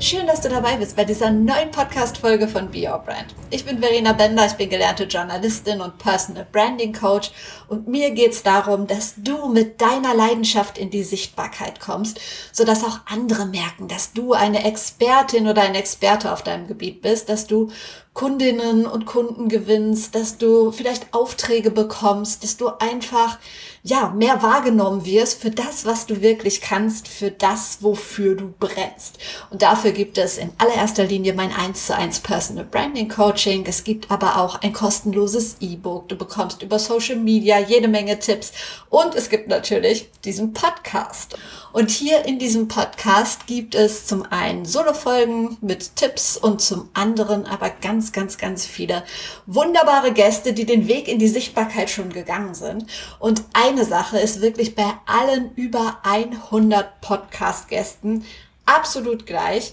Schön, dass du dabei bist bei dieser neuen Podcast-Folge von Be Your Brand. Ich bin Verena Bender, ich bin gelernte Journalistin und Personal Branding Coach und mir geht es darum, dass du mit deiner Leidenschaft in die Sichtbarkeit kommst, sodass auch andere merken, dass du eine Expertin oder ein Experte auf deinem Gebiet bist, dass du Kundinnen und Kunden gewinnst, dass du vielleicht Aufträge bekommst, dass du einfach ja, mehr wahrgenommen wirst für das, was du wirklich kannst, für das, wofür du brennst. Und dafür gibt es in allererster Linie mein 1 zu 1 Personal Branding Coaching. Es gibt aber auch ein kostenloses E-Book. Du bekommst über Social Media jede Menge Tipps und es gibt natürlich diesen Podcast. Und hier in diesem Podcast gibt es zum einen Solo-Folgen mit Tipps und zum anderen aber ganz, ganz, ganz viele wunderbare Gäste, die den Weg in die Sichtbarkeit schon gegangen sind. Und eine Sache ist wirklich bei allen über 100 Podcast-Gästen absolut gleich.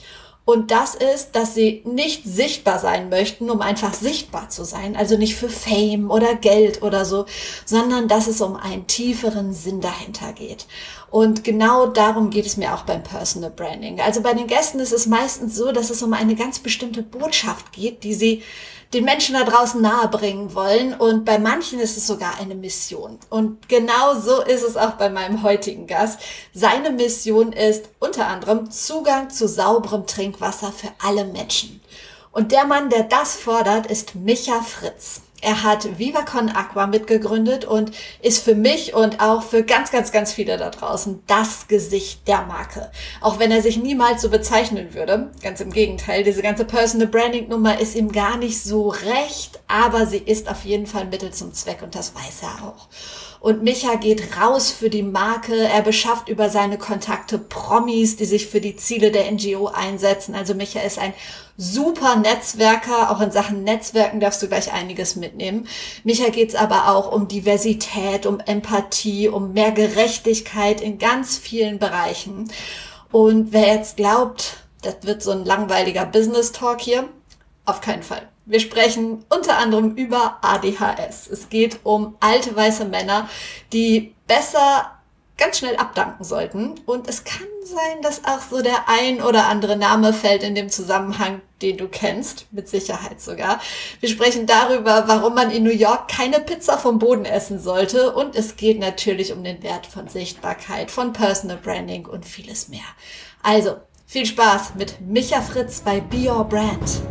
Und das ist, dass sie nicht sichtbar sein möchten, um einfach sichtbar zu sein. Also nicht für Fame oder Geld oder so, sondern dass es um einen tieferen Sinn dahinter geht. Und genau darum geht es mir auch beim Personal Branding. Also bei den Gästen ist es meistens so, dass es um eine ganz bestimmte Botschaft geht, die sie den Menschen da draußen nahebringen wollen. Und bei manchen ist es sogar eine Mission. Und genau so ist es auch bei meinem heutigen Gast. Seine Mission ist unter anderem Zugang zu sauberem Trinkwasser für alle Menschen. Und der Mann, der das fordert, ist Micha Fritz. Er hat VivaCon Aqua mitgegründet und ist für mich und auch für ganz, ganz, ganz viele da draußen das Gesicht der Marke. Auch wenn er sich niemals so bezeichnen würde. Ganz im Gegenteil, diese ganze Personal Branding Nummer ist ihm gar nicht so recht, aber sie ist auf jeden Fall Mittel zum Zweck und das weiß er auch. Und Micha geht raus für die Marke. Er beschafft über seine Kontakte Promis, die sich für die Ziele der NGO einsetzen. Also Micha ist ein super Netzwerker. Auch in Sachen Netzwerken darfst du gleich einiges mitnehmen. Micha geht's aber auch um Diversität, um Empathie, um mehr Gerechtigkeit in ganz vielen Bereichen. Und wer jetzt glaubt, das wird so ein langweiliger Business Talk hier, auf keinen Fall. Wir sprechen unter anderem über ADHS. Es geht um alte weiße Männer, die besser ganz schnell abdanken sollten. Und es kann sein, dass auch so der ein oder andere Name fällt in dem Zusammenhang, den du kennst, mit Sicherheit sogar. Wir sprechen darüber, warum man in New York keine Pizza vom Boden essen sollte. Und es geht natürlich um den Wert von Sichtbarkeit, von Personal Branding und vieles mehr. Also, viel Spaß mit Micha Fritz bei Be Your Brand.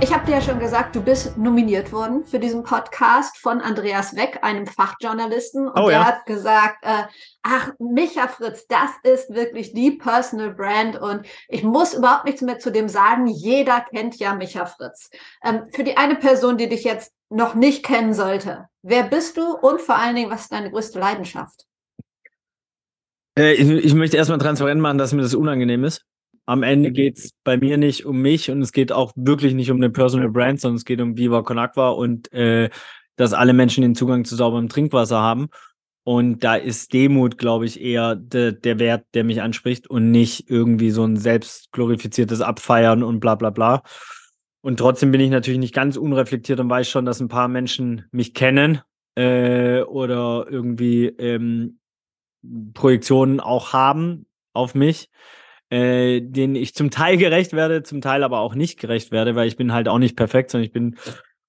Ich habe dir ja schon gesagt, du bist nominiert worden für diesen Podcast von Andreas Weck, einem Fachjournalisten. Und oh, er ja. hat gesagt, äh, ach, Micha Fritz, das ist wirklich die Personal Brand. Und ich muss überhaupt nichts mehr zu dem sagen. Jeder kennt ja Micha Fritz. Ähm, für die eine Person, die dich jetzt noch nicht kennen sollte, wer bist du und vor allen Dingen, was ist deine größte Leidenschaft? Äh, ich, ich möchte erstmal transparent machen, dass mir das unangenehm ist. Am Ende geht es bei mir nicht um mich und es geht auch wirklich nicht um eine Personal Brand, sondern es geht um Viva Con Aqua und äh, dass alle Menschen den Zugang zu sauberem Trinkwasser haben. Und da ist Demut, glaube ich, eher de, der Wert, der mich anspricht und nicht irgendwie so ein selbstglorifiziertes Abfeiern und bla bla bla. Und trotzdem bin ich natürlich nicht ganz unreflektiert und weiß schon, dass ein paar Menschen mich kennen äh, oder irgendwie ähm, Projektionen auch haben auf mich äh, denen ich zum Teil gerecht werde, zum Teil aber auch nicht gerecht werde, weil ich bin halt auch nicht perfekt, sondern ich bin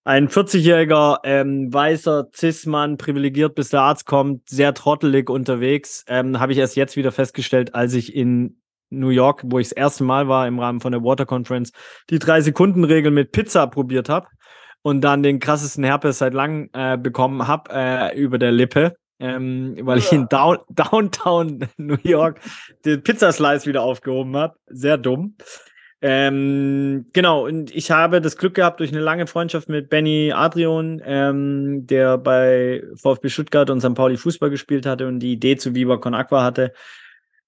ein 40-jähriger ähm, weißer Cis-Mann, privilegiert, bis der Arzt kommt, sehr trottelig unterwegs. Ähm, Habe ich erst jetzt wieder festgestellt, als ich in New York, wo ich das erste Mal war im Rahmen von der Water Conference, die drei-Sekunden-Regel mit Pizza probiert habe und dann den krassesten Herpes seit langem äh, bekommen habe äh, über der Lippe ähm, weil ich in Down Downtown New York den Pizzaslice wieder aufgehoben habe. Sehr dumm. Ähm, genau, und ich habe das Glück gehabt durch eine lange Freundschaft mit Benny Adrian, ähm, der bei VfB Stuttgart und St. Pauli Fußball gespielt hatte und die Idee zu Viva Con Aqua hatte,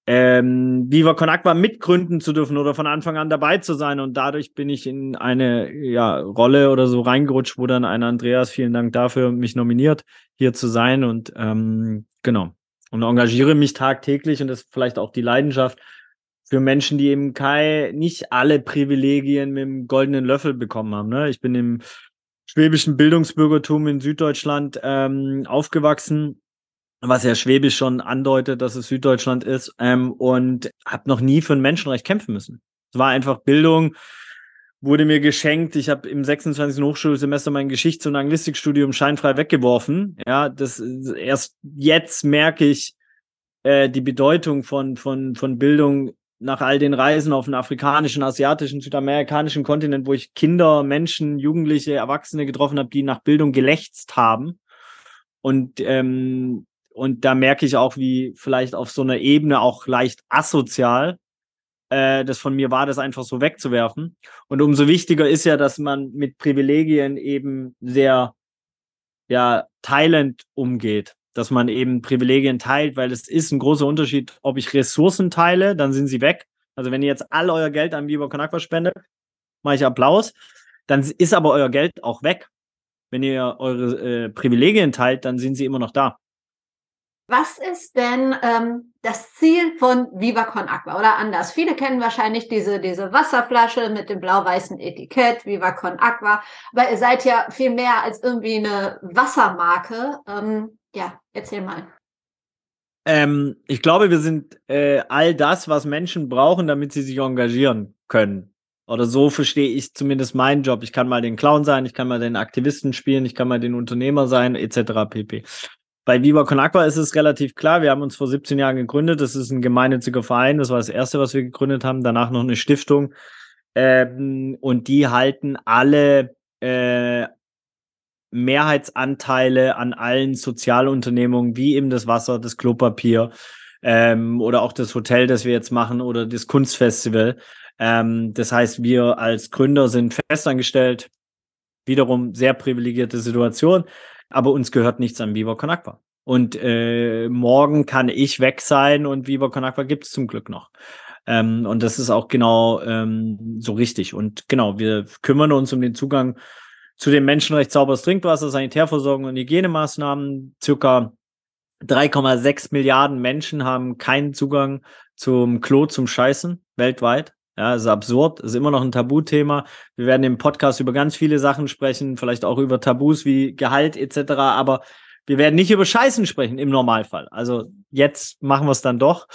ähm, Viva Con Aqua mitgründen zu dürfen oder von Anfang an dabei zu sein. Und dadurch bin ich in eine ja, Rolle oder so reingerutscht, wo dann ein Andreas, vielen Dank dafür, mich nominiert, hier zu sein. Und ähm, genau. und engagiere mich tagtäglich und das ist vielleicht auch die Leidenschaft für Menschen, die eben kein, nicht alle Privilegien mit dem goldenen Löffel bekommen haben. Ne? Ich bin im schwäbischen Bildungsbürgertum in Süddeutschland ähm, aufgewachsen, was ja Schwäbisch schon andeutet, dass es Süddeutschland ist, ähm, und habe noch nie für ein Menschenrecht kämpfen müssen. Es war einfach Bildung, wurde mir geschenkt. Ich habe im 26. Hochschulsemester mein Geschichts- und Anglistikstudium scheinfrei weggeworfen. Ja, das erst jetzt merke ich äh, die Bedeutung von, von, von Bildung nach all den Reisen auf den afrikanischen, asiatischen, südamerikanischen Kontinent, wo ich Kinder, Menschen, Jugendliche, Erwachsene getroffen habe, die nach Bildung gelächzt haben. Und, ähm, und da merke ich auch, wie vielleicht auf so einer Ebene auch leicht asozial äh, das von mir war, das einfach so wegzuwerfen. Und umso wichtiger ist ja, dass man mit Privilegien eben sehr ja, teilend umgeht dass man eben Privilegien teilt, weil es ist ein großer Unterschied, ob ich Ressourcen teile, dann sind sie weg. Also wenn ihr jetzt all euer Geld an Viva Con Aqua spendet, mache ich Applaus, dann ist aber euer Geld auch weg. Wenn ihr eure äh, Privilegien teilt, dann sind sie immer noch da. Was ist denn ähm, das Ziel von Viva Con Aqua oder anders? Viele kennen wahrscheinlich diese, diese Wasserflasche mit dem blau-weißen Etikett, Viva Con Aqua, aber ihr seid ja viel mehr als irgendwie eine Wassermarke. Ähm, ja, erzähl mal. Ähm, ich glaube, wir sind äh, all das, was Menschen brauchen, damit sie sich engagieren können. Oder so verstehe ich zumindest meinen Job. Ich kann mal den Clown sein, ich kann mal den Aktivisten spielen, ich kann mal den Unternehmer sein, etc. pp. Bei Viva Con Aqua ist es relativ klar, wir haben uns vor 17 Jahren gegründet. Das ist ein gemeinnütziger Verein, das war das erste, was wir gegründet haben. Danach noch eine Stiftung. Ähm, und die halten alle äh, Mehrheitsanteile an allen Sozialunternehmungen, wie eben das Wasser, das Klopapier ähm, oder auch das Hotel, das wir jetzt machen oder das Kunstfestival. Ähm, das heißt, wir als Gründer sind festangestellt, wiederum sehr privilegierte Situation, aber uns gehört nichts an Con Aqua. Und äh, morgen kann ich weg sein und Con Aqua gibt es zum Glück noch. Ähm, und das ist auch genau ähm, so richtig. Und genau, wir kümmern uns um den Zugang zu dem Menschenrecht sauberes Trinkwasser, Sanitärversorgung und Hygienemaßnahmen. Circa 3,6 Milliarden Menschen haben keinen Zugang zum Klo zum Scheißen weltweit. Ja, ist absurd, ist immer noch ein Tabuthema. Wir werden im Podcast über ganz viele Sachen sprechen, vielleicht auch über Tabus wie Gehalt etc. Aber wir werden nicht über Scheißen sprechen im Normalfall. Also jetzt machen wir es dann doch.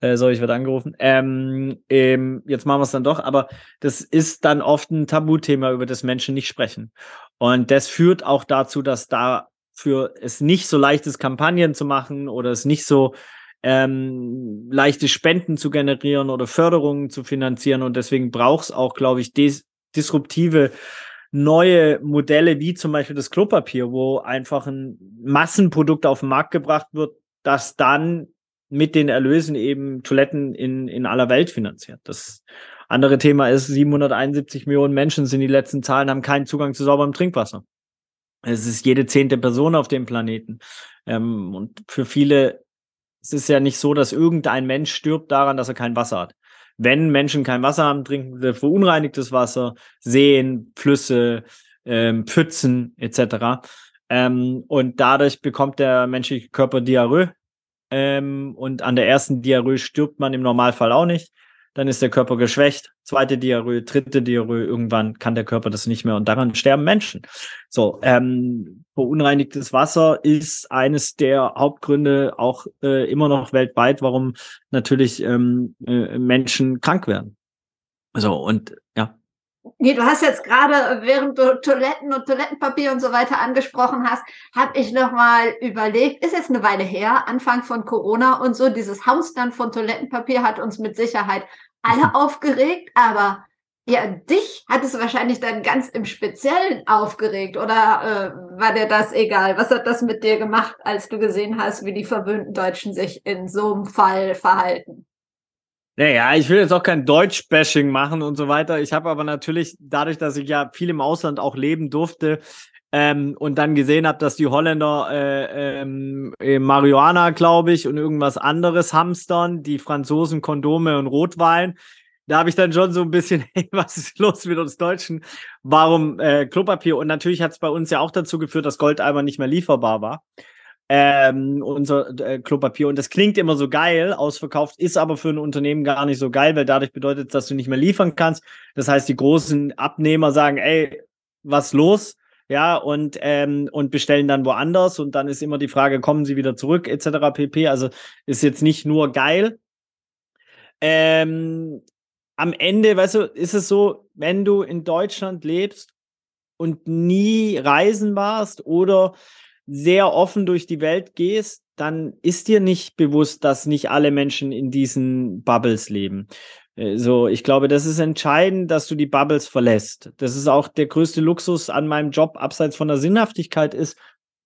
Äh, sorry, ich werde angerufen. Ähm, ähm, jetzt machen wir es dann doch, aber das ist dann oft ein Tabuthema, über das Menschen nicht sprechen. Und das führt auch dazu, dass dafür es nicht so leicht ist, Kampagnen zu machen oder es nicht so ähm, leichte Spenden zu generieren oder Förderungen zu finanzieren. Und deswegen braucht es auch, glaube ich, dis disruptive neue Modelle, wie zum Beispiel das Klopapier, wo einfach ein Massenprodukt auf den Markt gebracht wird, das dann mit den Erlösen eben Toiletten in, in aller Welt finanziert. Das andere Thema ist, 771 Millionen Menschen sind die letzten Zahlen, haben keinen Zugang zu sauberem Trinkwasser. Es ist jede zehnte Person auf dem Planeten. Ähm, und für viele es ist ja nicht so, dass irgendein Mensch stirbt daran, dass er kein Wasser hat. Wenn Menschen kein Wasser haben, trinken sie verunreinigtes Wasser, Seen, Flüsse, ähm, Pfützen etc. Ähm, und dadurch bekommt der menschliche Körper Diarrhoe, ähm, und an der ersten Diarrhoe stirbt man im Normalfall auch nicht. Dann ist der Körper geschwächt. Zweite Diarrhoe, dritte Diarrhoe, irgendwann kann der Körper das nicht mehr und daran sterben Menschen. So, ähm, verunreinigtes Wasser ist eines der Hauptgründe auch äh, immer noch weltweit, warum natürlich ähm, äh, Menschen krank werden. So, und. Nee, du hast jetzt gerade, während du Toiletten und Toilettenpapier und so weiter angesprochen hast, habe ich nochmal überlegt, ist jetzt eine Weile her, Anfang von Corona und so, dieses Hausstand von Toilettenpapier hat uns mit Sicherheit alle aufgeregt, aber ja, dich hat es wahrscheinlich dann ganz im Speziellen aufgeregt oder äh, war dir das egal? Was hat das mit dir gemacht, als du gesehen hast, wie die verwöhnten Deutschen sich in so einem Fall verhalten? Naja, ich will jetzt auch kein Deutsch-Bashing machen und so weiter. Ich habe aber natürlich, dadurch, dass ich ja viel im Ausland auch leben durfte ähm, und dann gesehen habe, dass die Holländer äh, ähm, äh, Marihuana, glaube ich, und irgendwas anderes hamstern, die Franzosen Kondome und Rotwein. Da habe ich dann schon so ein bisschen, hey, was ist los mit uns Deutschen? Warum äh, Klopapier? Und natürlich hat es bei uns ja auch dazu geführt, dass Goldeimer nicht mehr lieferbar war. Ähm, unser äh, Klopapier. Und das klingt immer so geil, ausverkauft, ist aber für ein Unternehmen gar nicht so geil, weil dadurch bedeutet, dass du nicht mehr liefern kannst. Das heißt, die großen Abnehmer sagen, ey, was los? Ja, und, ähm, und bestellen dann woanders. Und dann ist immer die Frage, kommen sie wieder zurück, etc. pp. Also ist jetzt nicht nur geil. Ähm, am Ende, weißt du, ist es so, wenn du in Deutschland lebst und nie reisen warst oder sehr offen durch die Welt gehst, dann ist dir nicht bewusst, dass nicht alle Menschen in diesen Bubbles leben. Äh, so, ich glaube, das ist entscheidend, dass du die Bubbles verlässt. Das ist auch der größte Luxus an meinem Job, abseits von der Sinnhaftigkeit, ist,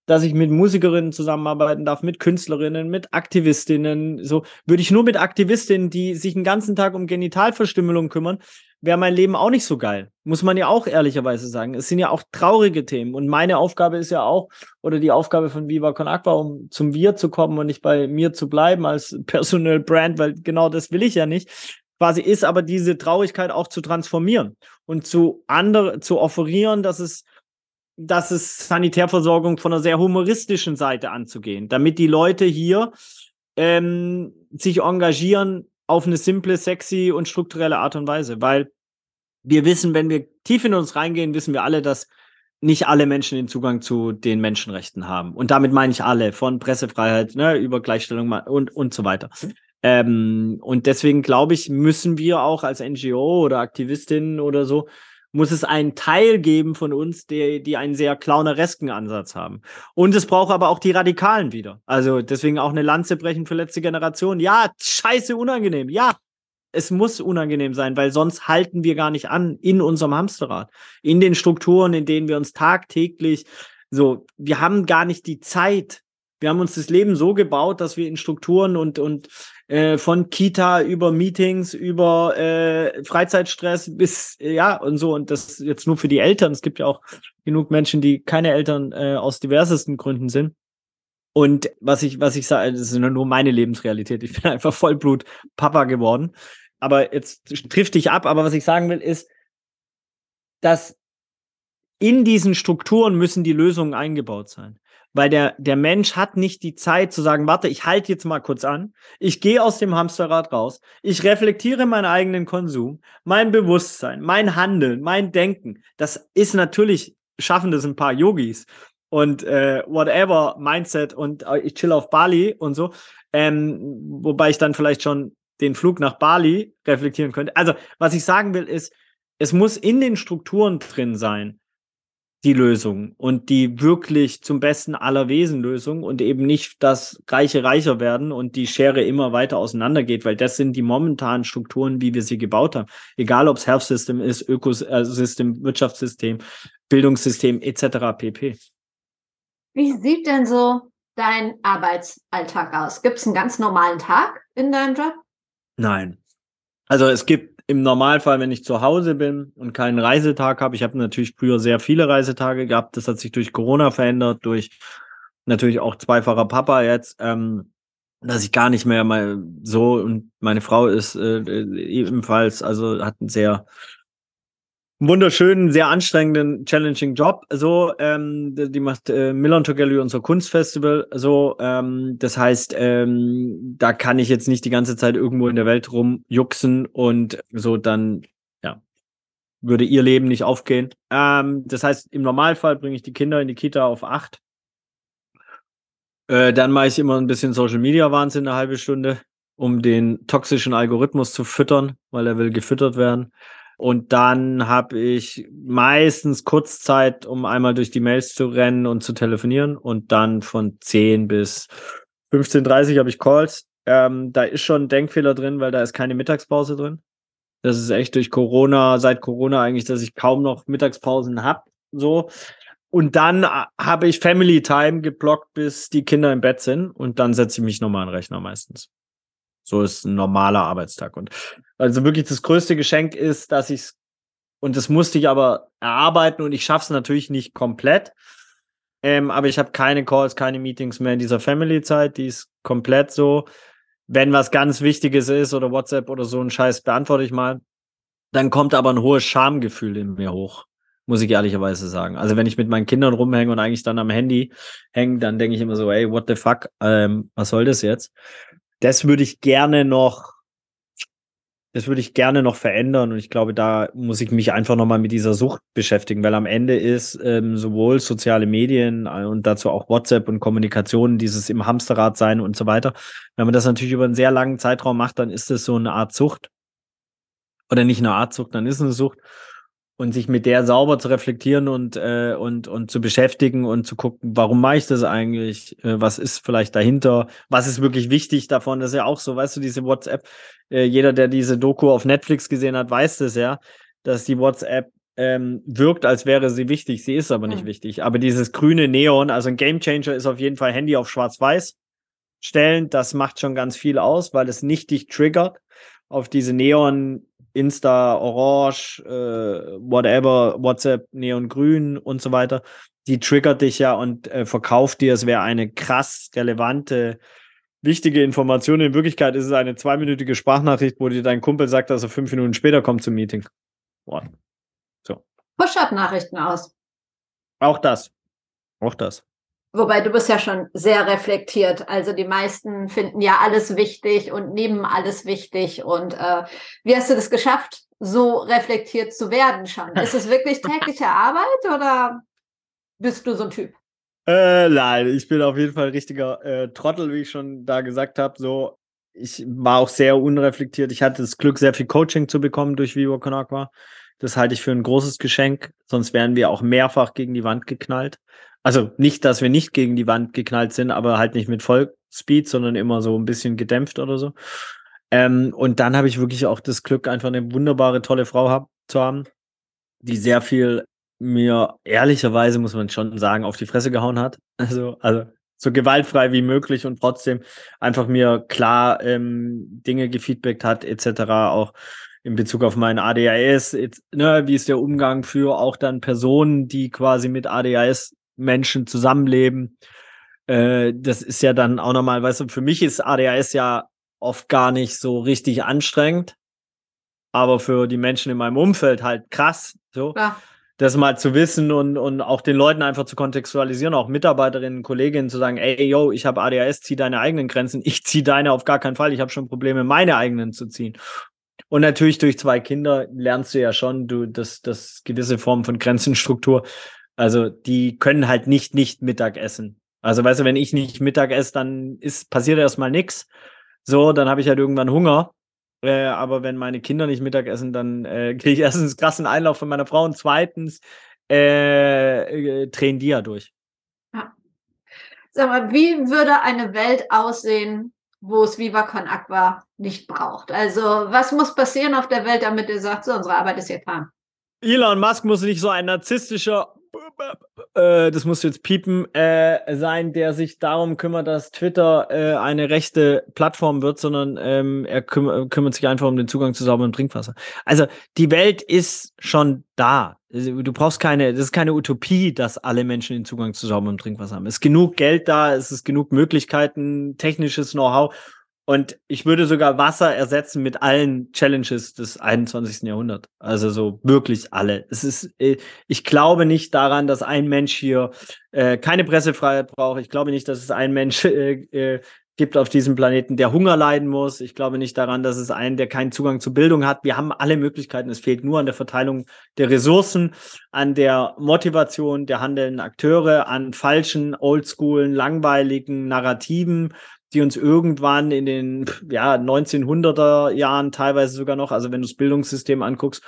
dass ich mit Musikerinnen zusammenarbeiten darf, mit Künstlerinnen, mit Aktivistinnen. So würde ich nur mit Aktivistinnen, die sich den ganzen Tag um Genitalverstümmelung kümmern, wäre mein Leben auch nicht so geil. Muss man ja auch ehrlicherweise sagen. Es sind ja auch traurige Themen. Und meine Aufgabe ist ja auch, oder die Aufgabe von Viva Con Aqua, um zum Wir zu kommen und nicht bei mir zu bleiben als Personal Brand, weil genau das will ich ja nicht. Quasi ist aber diese Traurigkeit auch zu transformieren und zu andere, zu offerieren, dass es, dass es Sanitärversorgung von einer sehr humoristischen Seite anzugehen, damit die Leute hier ähm, sich engagieren, auf eine simple, sexy und strukturelle Art und Weise, weil wir wissen, wenn wir tief in uns reingehen, wissen wir alle, dass nicht alle Menschen den Zugang zu den Menschenrechten haben. Und damit meine ich alle, von Pressefreiheit ne, über Gleichstellung und, und so weiter. Ähm, und deswegen glaube ich, müssen wir auch als NGO oder Aktivistinnen oder so muss es einen Teil geben von uns, die, die einen sehr clowneresken Ansatz haben. Und es braucht aber auch die Radikalen wieder. Also deswegen auch eine Lanze brechen für letzte Generation. Ja, scheiße unangenehm. Ja, es muss unangenehm sein, weil sonst halten wir gar nicht an in unserem Hamsterrad, in den Strukturen, in denen wir uns tagtäglich so, wir haben gar nicht die Zeit, wir haben uns das Leben so gebaut, dass wir in Strukturen und, und äh, von Kita über Meetings, über äh, Freizeitstress bis, äh, ja, und so. Und das jetzt nur für die Eltern. Es gibt ja auch genug Menschen, die keine Eltern äh, aus diversesten Gründen sind. Und was ich, was ich sage, das ist nur meine Lebensrealität. Ich bin einfach Vollblut Papa geworden. Aber jetzt trifft dich ab. Aber was ich sagen will, ist, dass in diesen Strukturen müssen die Lösungen eingebaut sein weil der, der Mensch hat nicht die Zeit zu sagen, warte, ich halte jetzt mal kurz an, ich gehe aus dem Hamsterrad raus, ich reflektiere meinen eigenen Konsum, mein Bewusstsein, mein Handeln, mein Denken. Das ist natürlich, schaffen das ein paar Yogis und äh, whatever, Mindset und äh, ich chill auf Bali und so, ähm, wobei ich dann vielleicht schon den Flug nach Bali reflektieren könnte. Also, was ich sagen will, ist, es muss in den Strukturen drin sein, die Lösung und die wirklich zum besten aller Wesen Lösung und eben nicht, dass Reiche reicher werden und die Schere immer weiter auseinandergeht, weil das sind die momentanen Strukturen, wie wir sie gebaut haben. Egal ob es Health System ist, Ökosystem, Wirtschaftssystem, Bildungssystem etc. pp. Wie sieht denn so dein Arbeitsalltag aus? Gibt es einen ganz normalen Tag in deinem Job? Nein. Also es gibt im Normalfall, wenn ich zu Hause bin und keinen Reisetag habe, ich habe natürlich früher sehr viele Reisetage gehabt, das hat sich durch Corona verändert, durch natürlich auch zweifacher Papa jetzt, ähm, dass ich gar nicht mehr mal so und meine Frau ist äh, ebenfalls, also hat einen sehr wunderschönen, sehr anstrengenden, challenging Job. So, ähm, die macht äh, Milan Gallery, unser Kunstfestival. So, ähm, das heißt, ähm, da kann ich jetzt nicht die ganze Zeit irgendwo in der Welt rumjuxen und so dann, ja, würde ihr Leben nicht aufgehen. Ähm, das heißt, im Normalfall bringe ich die Kinder in die Kita auf acht. Äh, dann mache ich immer ein bisschen Social Media Wahnsinn, eine halbe Stunde, um den toxischen Algorithmus zu füttern, weil er will gefüttert werden. Und dann habe ich meistens Kurzzeit, um einmal durch die Mails zu rennen und zu telefonieren. Und dann von 10 bis 15.30 habe ich Calls. Ähm, da ist schon ein Denkfehler drin, weil da ist keine Mittagspause drin. Das ist echt durch Corona, seit Corona eigentlich, dass ich kaum noch Mittagspausen habe. So. Und dann äh, habe ich Family Time geblockt, bis die Kinder im Bett sind. Und dann setze ich mich nochmal an den Rechner meistens. So ist ein normaler Arbeitstag. Und also wirklich das größte Geschenk ist, dass ich es, und das musste ich aber erarbeiten und ich schaffe es natürlich nicht komplett. Ähm, aber ich habe keine Calls, keine Meetings mehr in dieser Family-Zeit. Die ist komplett so. Wenn was ganz Wichtiges ist oder WhatsApp oder so ein Scheiß, beantworte ich mal. Dann kommt aber ein hohes Schamgefühl in mir hoch muss ich ehrlicherweise sagen. Also wenn ich mit meinen Kindern rumhänge und eigentlich dann am Handy hänge, dann denke ich immer so, ey, what the fuck, ähm, was soll das jetzt? Das würde ich gerne noch das würde ich gerne noch verändern und ich glaube, da muss ich mich einfach nochmal mit dieser Sucht beschäftigen, weil am Ende ist ähm, sowohl soziale Medien äh, und dazu auch WhatsApp und Kommunikation, dieses im Hamsterrad sein und so weiter. Wenn man das natürlich über einen sehr langen Zeitraum macht, dann ist das so eine Art Sucht. Oder nicht eine Art Sucht, dann ist es eine Sucht und sich mit der sauber zu reflektieren und, äh, und, und zu beschäftigen und zu gucken, warum mache ich das eigentlich? Äh, was ist vielleicht dahinter? Was ist wirklich wichtig davon? Das ist ja auch so, weißt du, diese WhatsApp, äh, jeder, der diese Doku auf Netflix gesehen hat, weiß das ja, dass die WhatsApp ähm, wirkt, als wäre sie wichtig. Sie ist aber nicht mhm. wichtig. Aber dieses grüne Neon, also ein Gamechanger ist auf jeden Fall Handy auf schwarz-weiß stellen. Das macht schon ganz viel aus, weil es nicht dich triggert auf diese Neon Insta, Orange, äh, whatever, WhatsApp, Neongrün und so weiter, die triggert dich ja und äh, verkauft dir, es wäre eine krass relevante, wichtige Information. In Wirklichkeit ist es eine zweiminütige Sprachnachricht, wo dir dein Kumpel sagt, dass er fünf Minuten später kommt zum Meeting. Boah. So. Push-Up-Nachrichten aus. Auch das. Auch das. Wobei du bist ja schon sehr reflektiert. Also die meisten finden ja alles wichtig und nehmen alles wichtig. Und äh, wie hast du das geschafft, so reflektiert zu werden schon? Ist es wirklich tägliche Arbeit oder bist du so ein Typ? Äh, nein, ich bin auf jeden Fall richtiger äh, Trottel, wie ich schon da gesagt habe. So, ich war auch sehr unreflektiert. Ich hatte das Glück, sehr viel Coaching zu bekommen durch Vivo Conagua. Das halte ich für ein großes Geschenk, sonst wären wir auch mehrfach gegen die Wand geknallt. Also nicht, dass wir nicht gegen die Wand geknallt sind, aber halt nicht mit Vollspeed, sondern immer so ein bisschen gedämpft oder so. Ähm, und dann habe ich wirklich auch das Glück, einfach eine wunderbare, tolle Frau hab, zu haben, die sehr viel mir ehrlicherweise, muss man schon sagen, auf die Fresse gehauen hat. Also, also so gewaltfrei wie möglich und trotzdem einfach mir klar ähm, Dinge gefeedbackt hat, etc. Auch in Bezug auf meinen ADHS, ne, wie ist der Umgang für auch dann Personen, die quasi mit ADHS Menschen zusammenleben. Äh, das ist ja dann auch nochmal, weißt du, für mich ist ADHS ja oft gar nicht so richtig anstrengend, aber für die Menschen in meinem Umfeld halt krass. So. Ja. Das mal zu wissen und, und auch den Leuten einfach zu kontextualisieren, auch Mitarbeiterinnen, Kolleginnen zu sagen, ey, yo, ich habe ADHS, zieh deine eigenen Grenzen, ich zieh deine auf gar keinen Fall, ich habe schon Probleme, meine eigenen zu ziehen. Und natürlich durch zwei Kinder lernst du ja schon, du, dass das gewisse Formen von Grenzenstruktur also die können halt nicht nicht Mittag essen. Also weißt du, wenn ich nicht Mittag esse, dann ist passiert erstmal nichts. So, dann habe ich halt irgendwann Hunger. Äh, aber wenn meine Kinder nicht Mittag essen, dann äh, kriege ich erstens krassen Einlauf von meiner Frau und zweitens äh, äh, drehen die ja durch. Ja. Sag mal, wie würde eine Welt aussehen, wo es Viva Con Aqua nicht braucht? Also, was muss passieren auf der Welt, damit ihr sagt, so, unsere Arbeit ist getan? Elon Musk muss nicht so ein narzisstischer äh, das muss jetzt piepen, äh, sein, der sich darum kümmert, dass Twitter äh, eine rechte Plattform wird, sondern ähm, er küm kümmert sich einfach um den Zugang zu sauberem Trinkwasser. Also die Welt ist schon da. Du brauchst keine, das ist keine Utopie, dass alle Menschen den Zugang zu sauberem Trinkwasser haben. Es ist genug Geld da, es ist genug Möglichkeiten, technisches Know-how und ich würde sogar Wasser ersetzen mit allen Challenges des 21. Jahrhunderts. Also so wirklich alle. Es ist, äh, ich glaube nicht daran, dass ein Mensch hier äh, keine Pressefreiheit braucht. Ich glaube nicht, dass es einen Mensch äh, äh, gibt auf diesem Planeten, der Hunger leiden muss. Ich glaube nicht daran, dass es einen, der keinen Zugang zu Bildung hat. Wir haben alle Möglichkeiten. Es fehlt nur an der Verteilung der Ressourcen, an der Motivation der handelnden Akteure, an falschen, oldschoolen, langweiligen Narrativen, die uns irgendwann in den ja, 1900er Jahren teilweise sogar noch, also wenn du das Bildungssystem anguckst,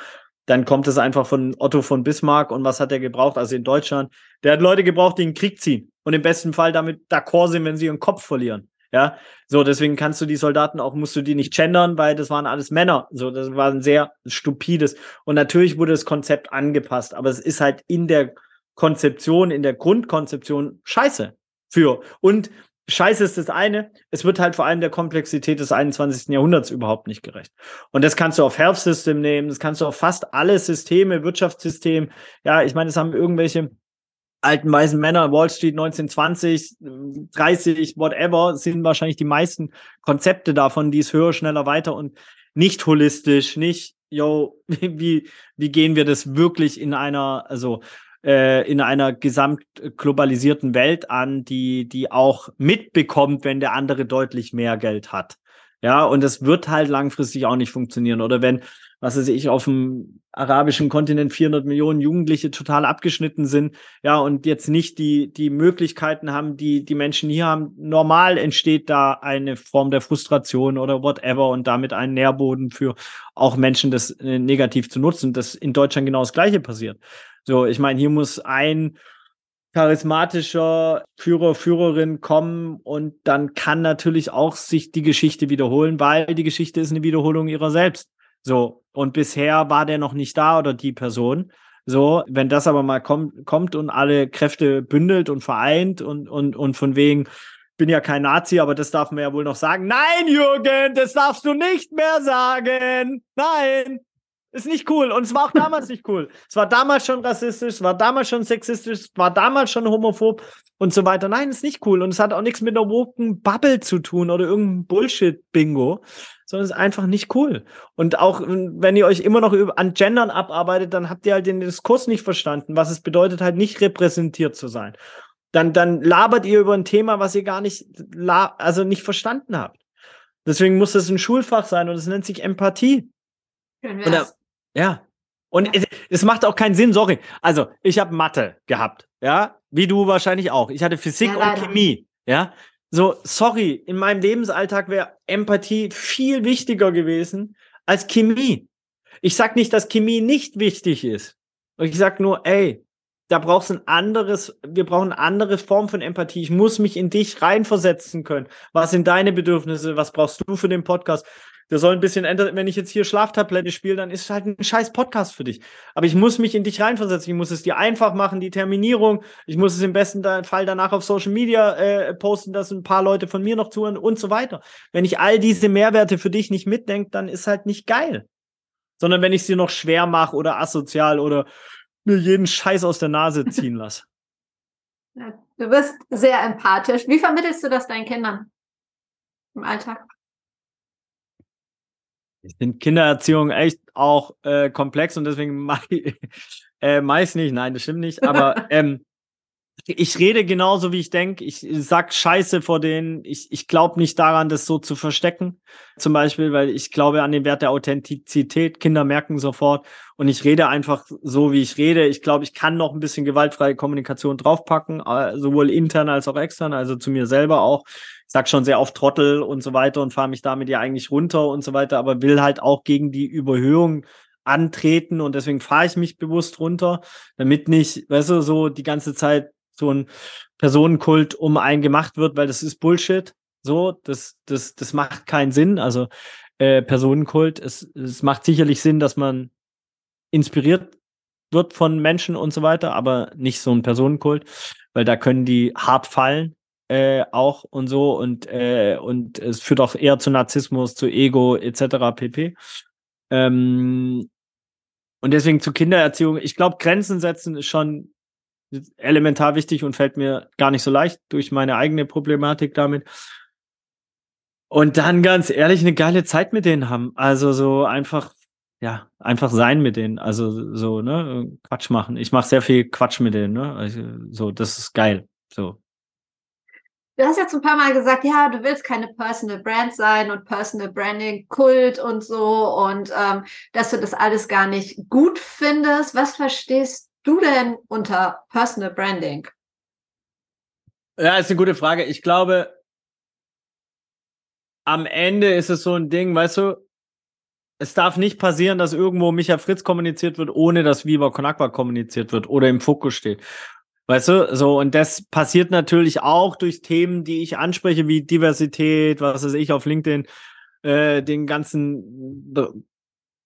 dann kommt es einfach von Otto von Bismarck und was hat er gebraucht? Also in Deutschland, der hat Leute gebraucht, die in den Krieg ziehen und im besten Fall damit d'accord sind, wenn sie ihren Kopf verlieren. Ja, so deswegen kannst du die Soldaten auch, musst du die nicht gendern, weil das waren alles Männer. So, das war ein sehr stupides. Und natürlich wurde das Konzept angepasst, aber es ist halt in der Konzeption, in der Grundkonzeption scheiße für. Und Scheiße ist das eine, es wird halt vor allem der Komplexität des 21. Jahrhunderts überhaupt nicht gerecht. Und das kannst du auf Health System nehmen, das kannst du auf fast alle Systeme, Wirtschaftssystem. Ja, ich meine, es haben irgendwelche alten weißen Männer, Wall Street 1920, 30, whatever, sind wahrscheinlich die meisten Konzepte davon, die es höher, schneller, weiter und nicht holistisch, nicht yo, wie, wie gehen wir das wirklich in einer, also äh, in einer gesamt globalisierten Welt an, die, die auch mitbekommt, wenn der andere deutlich mehr Geld hat. Ja, und das wird halt langfristig auch nicht funktionieren. Oder wenn, was weiß ich, auf dem arabischen Kontinent 400 Millionen Jugendliche total abgeschnitten sind, ja, und jetzt nicht die, die Möglichkeiten haben, die die Menschen hier haben. Normal entsteht da eine Form der Frustration oder whatever und damit ein Nährboden für auch Menschen, das äh, negativ zu nutzen. Das in Deutschland genau das Gleiche passiert. So, ich meine, hier muss ein charismatischer Führer, Führerin kommen und dann kann natürlich auch sich die Geschichte wiederholen, weil die Geschichte ist eine Wiederholung ihrer selbst. So, und bisher war der noch nicht da oder die Person. So, wenn das aber mal kommt, kommt und alle Kräfte bündelt und vereint und, und, und von wegen, bin ja kein Nazi, aber das darf man ja wohl noch sagen. Nein, Jürgen, das darfst du nicht mehr sagen. Nein, ist nicht cool. Und es war auch damals nicht cool. Es war damals schon rassistisch, es war damals schon sexistisch, es war damals schon homophob und so weiter. Nein, ist nicht cool. Und es hat auch nichts mit einer woken Bubble zu tun oder irgendeinem Bullshit-Bingo, sondern es ist einfach nicht cool. Und auch wenn ihr euch immer noch an Gendern abarbeitet, dann habt ihr halt den Diskurs nicht verstanden, was es bedeutet, halt nicht repräsentiert zu sein. Dann, dann labert ihr über ein Thema, was ihr gar nicht, also nicht verstanden habt. Deswegen muss das ein Schulfach sein und es nennt sich Empathie. Oder, ja. Und es, es, macht auch keinen Sinn, sorry. Also, ich habe Mathe gehabt, ja, wie du wahrscheinlich auch. Ich hatte Physik ja, und Chemie, ja. So, sorry, in meinem Lebensalltag wäre Empathie viel wichtiger gewesen als Chemie. Ich sag nicht, dass Chemie nicht wichtig ist. Ich sag nur, ey, da brauchst du ein anderes, wir brauchen eine andere Form von Empathie. Ich muss mich in dich reinversetzen können. Was sind deine Bedürfnisse? Was brauchst du für den Podcast? Der soll ein bisschen ändern. Wenn ich jetzt hier Schlaftablette spiele, dann ist es halt ein scheiß Podcast für dich. Aber ich muss mich in dich reinversetzen. Ich muss es dir einfach machen, die Terminierung. Ich muss es im besten Fall danach auf Social Media äh, posten, dass ein paar Leute von mir noch zuhören und so weiter. Wenn ich all diese Mehrwerte für dich nicht mitdenke, dann ist halt nicht geil. Sondern wenn ich es dir noch schwer mache oder asozial oder mir jeden Scheiß aus der Nase ziehen lasse. Du bist sehr empathisch. Wie vermittelst du das deinen Kindern im Alltag? Ich finde Kindererziehung echt auch äh, komplex und deswegen mach ich, äh, meist nicht. Nein, das stimmt nicht. Aber ähm, ich rede genauso, wie ich denke. Ich sag Scheiße vor denen. Ich, ich glaube nicht daran, das so zu verstecken. Zum Beispiel, weil ich glaube an den Wert der Authentizität. Kinder merken sofort. Und ich rede einfach so, wie ich rede. Ich glaube, ich kann noch ein bisschen gewaltfreie Kommunikation draufpacken, äh, sowohl intern als auch extern, also zu mir selber auch sag schon sehr oft Trottel und so weiter und fahre mich damit ja eigentlich runter und so weiter, aber will halt auch gegen die Überhöhung antreten und deswegen fahre ich mich bewusst runter, damit nicht, weißt du, so die ganze Zeit so ein Personenkult um einen gemacht wird, weil das ist Bullshit. So, das, das, das macht keinen Sinn. Also äh, Personenkult, es, es macht sicherlich Sinn, dass man inspiriert wird von Menschen und so weiter, aber nicht so ein Personenkult, weil da können die hart fallen äh, auch und so und, äh, und es führt auch eher zu Narzissmus, zu Ego etc. pp. Ähm, und deswegen zu Kindererziehung, ich glaube, Grenzen setzen ist schon elementar wichtig und fällt mir gar nicht so leicht durch meine eigene Problematik damit. Und dann ganz ehrlich eine geile Zeit mit denen haben. Also so einfach, ja, einfach sein mit denen. Also so, ne, Quatsch machen. Ich mache sehr viel Quatsch mit denen, ne? Also, so, das ist geil. So, Du hast jetzt ein paar Mal gesagt, ja, du willst keine Personal Brand sein und Personal Branding Kult und so und ähm, dass du das alles gar nicht gut findest. Was verstehst du denn unter Personal Branding? Ja, ist eine gute Frage. Ich glaube, am Ende ist es so ein Ding, weißt du, es darf nicht passieren, dass irgendwo Micha Fritz kommuniziert wird, ohne dass Viva Con kommuniziert wird oder im Fokus steht. Weißt du, so, und das passiert natürlich auch durch Themen, die ich anspreche, wie Diversität, was weiß ich, auf LinkedIn, äh, den ganzen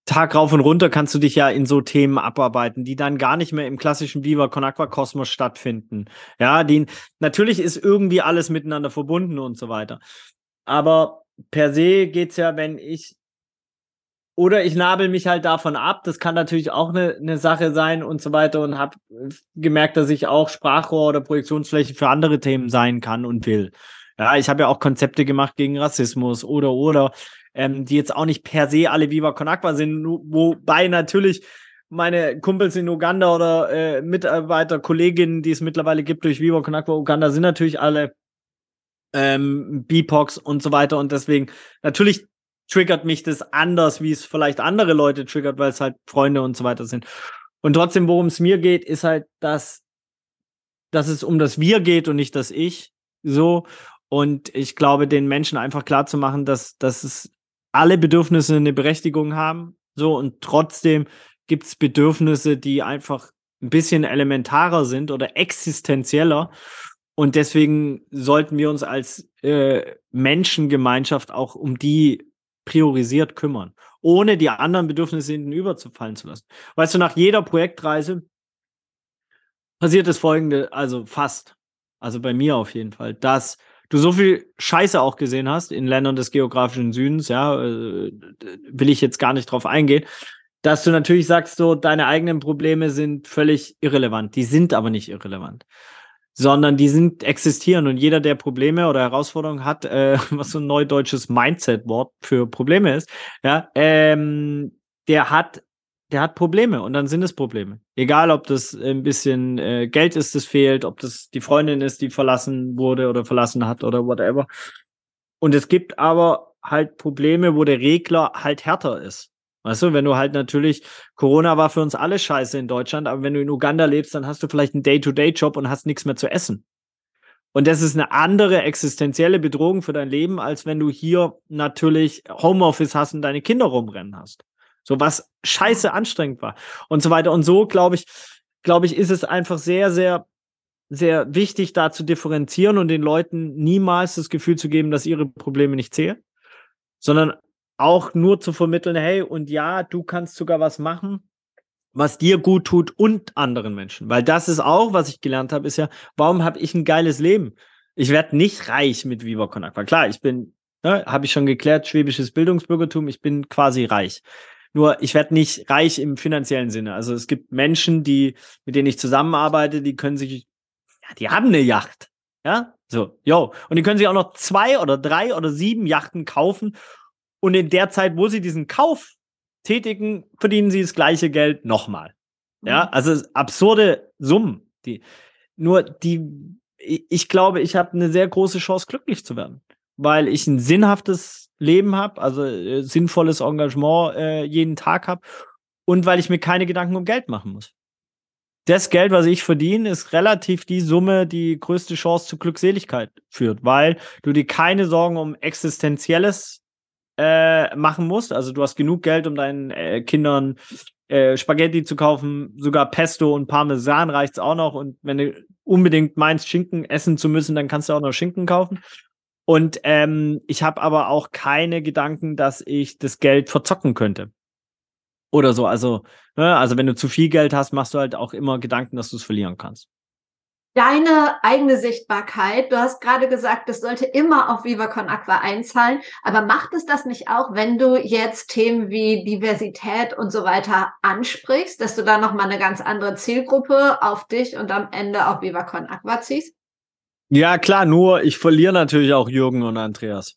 Tag rauf und runter kannst du dich ja in so Themen abarbeiten, die dann gar nicht mehr im klassischen Viva Con Aqua Kosmos stattfinden. Ja, die, natürlich ist irgendwie alles miteinander verbunden und so weiter. Aber per se geht's ja, wenn ich oder ich nabel mich halt davon ab. Das kann natürlich auch eine, eine Sache sein und so weiter. Und habe gemerkt, dass ich auch Sprachrohr oder Projektionsfläche für andere Themen sein kann und will. Ja, ich habe ja auch Konzepte gemacht gegen Rassismus oder oder, ähm, die jetzt auch nicht per se alle Viva Con sind, wobei natürlich meine Kumpels in Uganda oder äh, Mitarbeiter, Kolleginnen, die es mittlerweile gibt durch Viva Con Uganda, sind natürlich alle ähm, BIPOX und so weiter. Und deswegen, natürlich triggert mich das anders, wie es vielleicht andere Leute triggert, weil es halt Freunde und so weiter sind. Und trotzdem, worum es mir geht, ist halt, dass, dass es um das Wir geht und nicht das Ich. So. Und ich glaube, den Menschen einfach klar zu machen, dass, dass es alle Bedürfnisse eine Berechtigung haben. So. Und trotzdem gibt es Bedürfnisse, die einfach ein bisschen elementarer sind oder existenzieller. Und deswegen sollten wir uns als äh, Menschengemeinschaft auch um die priorisiert kümmern, ohne die anderen Bedürfnisse hinten überzufallen zu lassen. Weißt du, nach jeder Projektreise passiert das folgende, also fast, also bei mir auf jeden Fall, dass du so viel Scheiße auch gesehen hast in Ländern des geografischen Südens, ja, äh, will ich jetzt gar nicht drauf eingehen, dass du natürlich sagst, so, deine eigenen Probleme sind völlig irrelevant. Die sind aber nicht irrelevant sondern die sind existieren und jeder, der Probleme oder Herausforderungen hat, äh, was so ein neudeutsches Mindset-Wort für Probleme ist, ja, ähm, der hat der hat Probleme und dann sind es Probleme. Egal, ob das ein bisschen äh, Geld ist, das fehlt, ob das die Freundin ist, die verlassen wurde oder verlassen hat oder whatever. Und es gibt aber halt Probleme, wo der Regler halt härter ist. Weißt du, wenn du halt natürlich, Corona war für uns alle scheiße in Deutschland, aber wenn du in Uganda lebst, dann hast du vielleicht einen Day-to-Day-Job und hast nichts mehr zu essen. Und das ist eine andere existenzielle Bedrohung für dein Leben, als wenn du hier natürlich Homeoffice hast und deine Kinder rumrennen hast. So was scheiße anstrengend war und so weiter. Und so, glaube ich, glaube ich, ist es einfach sehr, sehr, sehr wichtig, da zu differenzieren und den Leuten niemals das Gefühl zu geben, dass ihre Probleme nicht zählen, sondern auch nur zu vermitteln, hey, und ja, du kannst sogar was machen, was dir gut tut und anderen Menschen. Weil das ist auch, was ich gelernt habe, ist ja, warum habe ich ein geiles Leben? Ich werde nicht reich mit Viva Con Aqua. Klar, ich bin, ne, habe ich schon geklärt, schwäbisches Bildungsbürgertum, ich bin quasi reich. Nur ich werde nicht reich im finanziellen Sinne. Also es gibt Menschen, die, mit denen ich zusammenarbeite, die können sich, ja, die haben eine Yacht. Ja, so, yo. Und die können sich auch noch zwei oder drei oder sieben Yachten kaufen und in der Zeit, wo sie diesen Kauf tätigen, verdienen sie das gleiche Geld nochmal. Ja, mhm. also absurde Summen. Die, nur die, ich glaube, ich habe eine sehr große Chance, glücklich zu werden, weil ich ein sinnhaftes Leben habe, also äh, sinnvolles Engagement äh, jeden Tag habe und weil ich mir keine Gedanken um Geld machen muss. Das Geld, was ich verdiene, ist relativ die Summe, die größte Chance zur Glückseligkeit führt, weil du dir keine Sorgen um existenzielles äh, machen musst. Also du hast genug Geld, um deinen äh, Kindern äh, Spaghetti zu kaufen, sogar Pesto und Parmesan reicht's auch noch. Und wenn du unbedingt meinst, Schinken essen zu müssen, dann kannst du auch noch Schinken kaufen. Und ähm, ich habe aber auch keine Gedanken, dass ich das Geld verzocken könnte. Oder so. Also, ne? also wenn du zu viel Geld hast, machst du halt auch immer Gedanken, dass du es verlieren kannst deine eigene Sichtbarkeit. Du hast gerade gesagt, das sollte immer auf Viva Con Aqua einzahlen. Aber macht es das nicht auch, wenn du jetzt Themen wie Diversität und so weiter ansprichst, dass du da nochmal eine ganz andere Zielgruppe auf dich und am Ende auf Viva Con Aqua ziehst? Ja, klar, nur ich verliere natürlich auch Jürgen und Andreas.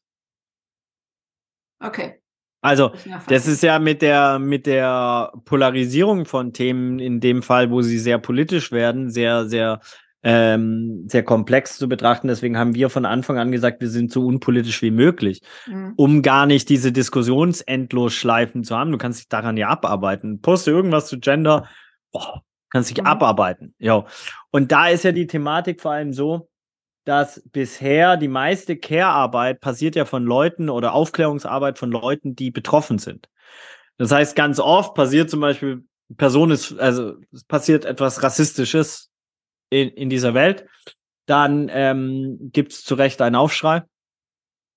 Okay. Also, das ist ja mit der, mit der Polarisierung von Themen in dem Fall, wo sie sehr politisch werden, sehr, sehr ähm, sehr komplex zu betrachten. Deswegen haben wir von Anfang an gesagt, wir sind so unpolitisch wie möglich, mhm. um gar nicht diese Diskussionsendlosschleifen zu haben. Du kannst dich daran ja abarbeiten. Poste irgendwas zu Gender, oh, kannst dich mhm. abarbeiten. Ja. Und da ist ja die Thematik vor allem so, dass bisher die meiste Care-Arbeit passiert ja von Leuten oder Aufklärungsarbeit von Leuten, die betroffen sind. Das heißt, ganz oft passiert zum Beispiel, Person ist, also passiert etwas Rassistisches, in, in dieser Welt. Dann ähm, gibt es zu Recht einen Aufschrei.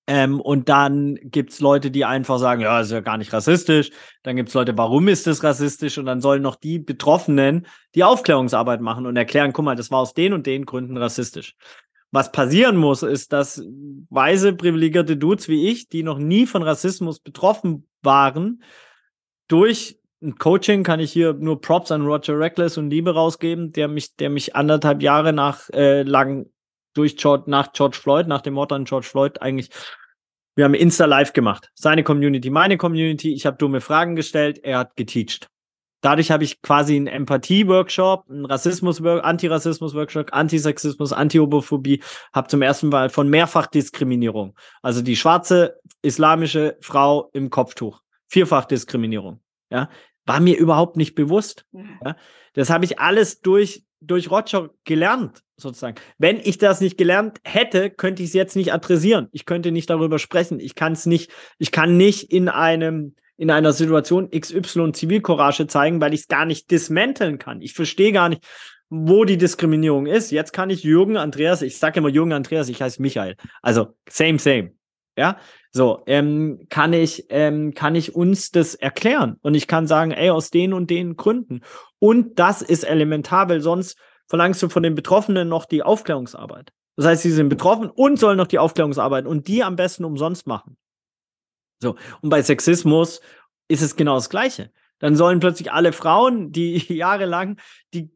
Ähm, und dann gibt es Leute, die einfach sagen, ja, ist ja gar nicht rassistisch. Dann gibt es Leute, warum ist das rassistisch? Und dann sollen noch die Betroffenen die Aufklärungsarbeit machen und erklären, guck mal, das war aus den und den Gründen rassistisch. Was passieren muss, ist, dass weise, privilegierte Dudes wie ich, die noch nie von Rassismus betroffen waren, durch ein Coaching kann ich hier nur Props an Roger Reckless und Liebe rausgeben, der mich, der mich anderthalb Jahre nach äh, lang durch George, nach George Floyd, nach dem Mord an George Floyd eigentlich. Wir haben Insta Live gemacht. Seine Community, meine Community. Ich habe dumme Fragen gestellt. Er hat geteacht. Dadurch habe ich quasi einen Empathie-Workshop, einen Rassismus, Antirassismus-Workshop, Antisexismus, Antiobophobie, habe zum ersten Mal von Mehrfachdiskriminierung. Also die schwarze islamische Frau im Kopftuch. Vierfachdiskriminierung. Ja, war mir überhaupt nicht bewusst. Ja? Das habe ich alles durch, durch Roger gelernt, sozusagen. Wenn ich das nicht gelernt hätte, könnte ich es jetzt nicht adressieren. Ich könnte nicht darüber sprechen. Ich kann es nicht, ich kann nicht in einem, in einer Situation XY Zivilcourage zeigen, weil ich es gar nicht dismanteln kann. Ich verstehe gar nicht, wo die Diskriminierung ist. Jetzt kann ich Jürgen Andreas, ich sage immer Jürgen Andreas, ich heiße Michael. Also same, same. Ja, so, ähm, kann ich, ähm, kann ich uns das erklären und ich kann sagen, ey, aus den und den Gründen. Und das ist elementar, weil sonst verlangst du von den Betroffenen noch die Aufklärungsarbeit. Das heißt, sie sind betroffen und sollen noch die Aufklärungsarbeit und die am besten umsonst machen. So, und bei Sexismus ist es genau das Gleiche. Dann sollen plötzlich alle Frauen, die jahrelang, die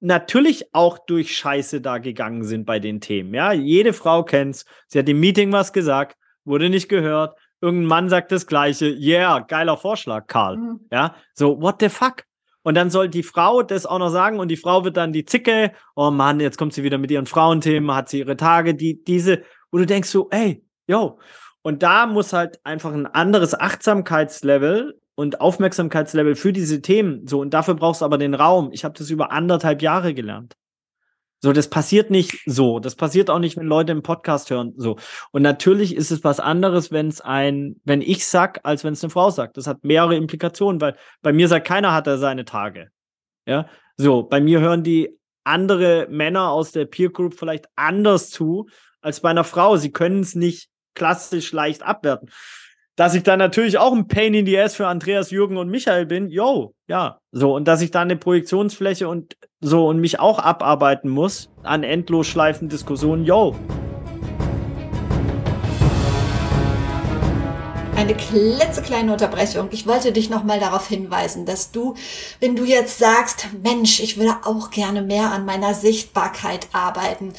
natürlich auch durch Scheiße da gegangen sind bei den Themen. Ja, jede Frau kennt's. Sie hat im Meeting was gesagt wurde nicht gehört. Irgendein Mann sagt das Gleiche. Yeah, geiler Vorschlag, Karl. Mhm. Ja, so, what the fuck? Und dann soll die Frau das auch noch sagen und die Frau wird dann die Zicke. Oh Mann, jetzt kommt sie wieder mit ihren Frauenthemen, hat sie ihre Tage, die, diese, wo du denkst so, ey, yo. Und da muss halt einfach ein anderes Achtsamkeitslevel und Aufmerksamkeitslevel für diese Themen so. Und dafür brauchst du aber den Raum. Ich habe das über anderthalb Jahre gelernt. So, das passiert nicht so. Das passiert auch nicht, wenn Leute im Podcast hören. So. Und natürlich ist es was anderes, wenn es ein, wenn ich sag, als wenn es eine Frau sagt. Das hat mehrere Implikationen, weil bei mir sagt keiner hat er seine Tage. Ja. So, bei mir hören die andere Männer aus der Peer Group vielleicht anders zu als bei einer Frau. Sie können es nicht klassisch leicht abwerten dass ich dann natürlich auch ein Pain in the Ass für Andreas, Jürgen und Michael bin, yo, ja, so. Und dass ich da eine Projektionsfläche und so und mich auch abarbeiten muss an endlos schleifen Diskussionen, yo. Eine klitzekleine Unterbrechung. Ich wollte dich nochmal darauf hinweisen, dass du, wenn du jetzt sagst, Mensch, ich würde auch gerne mehr an meiner Sichtbarkeit arbeiten,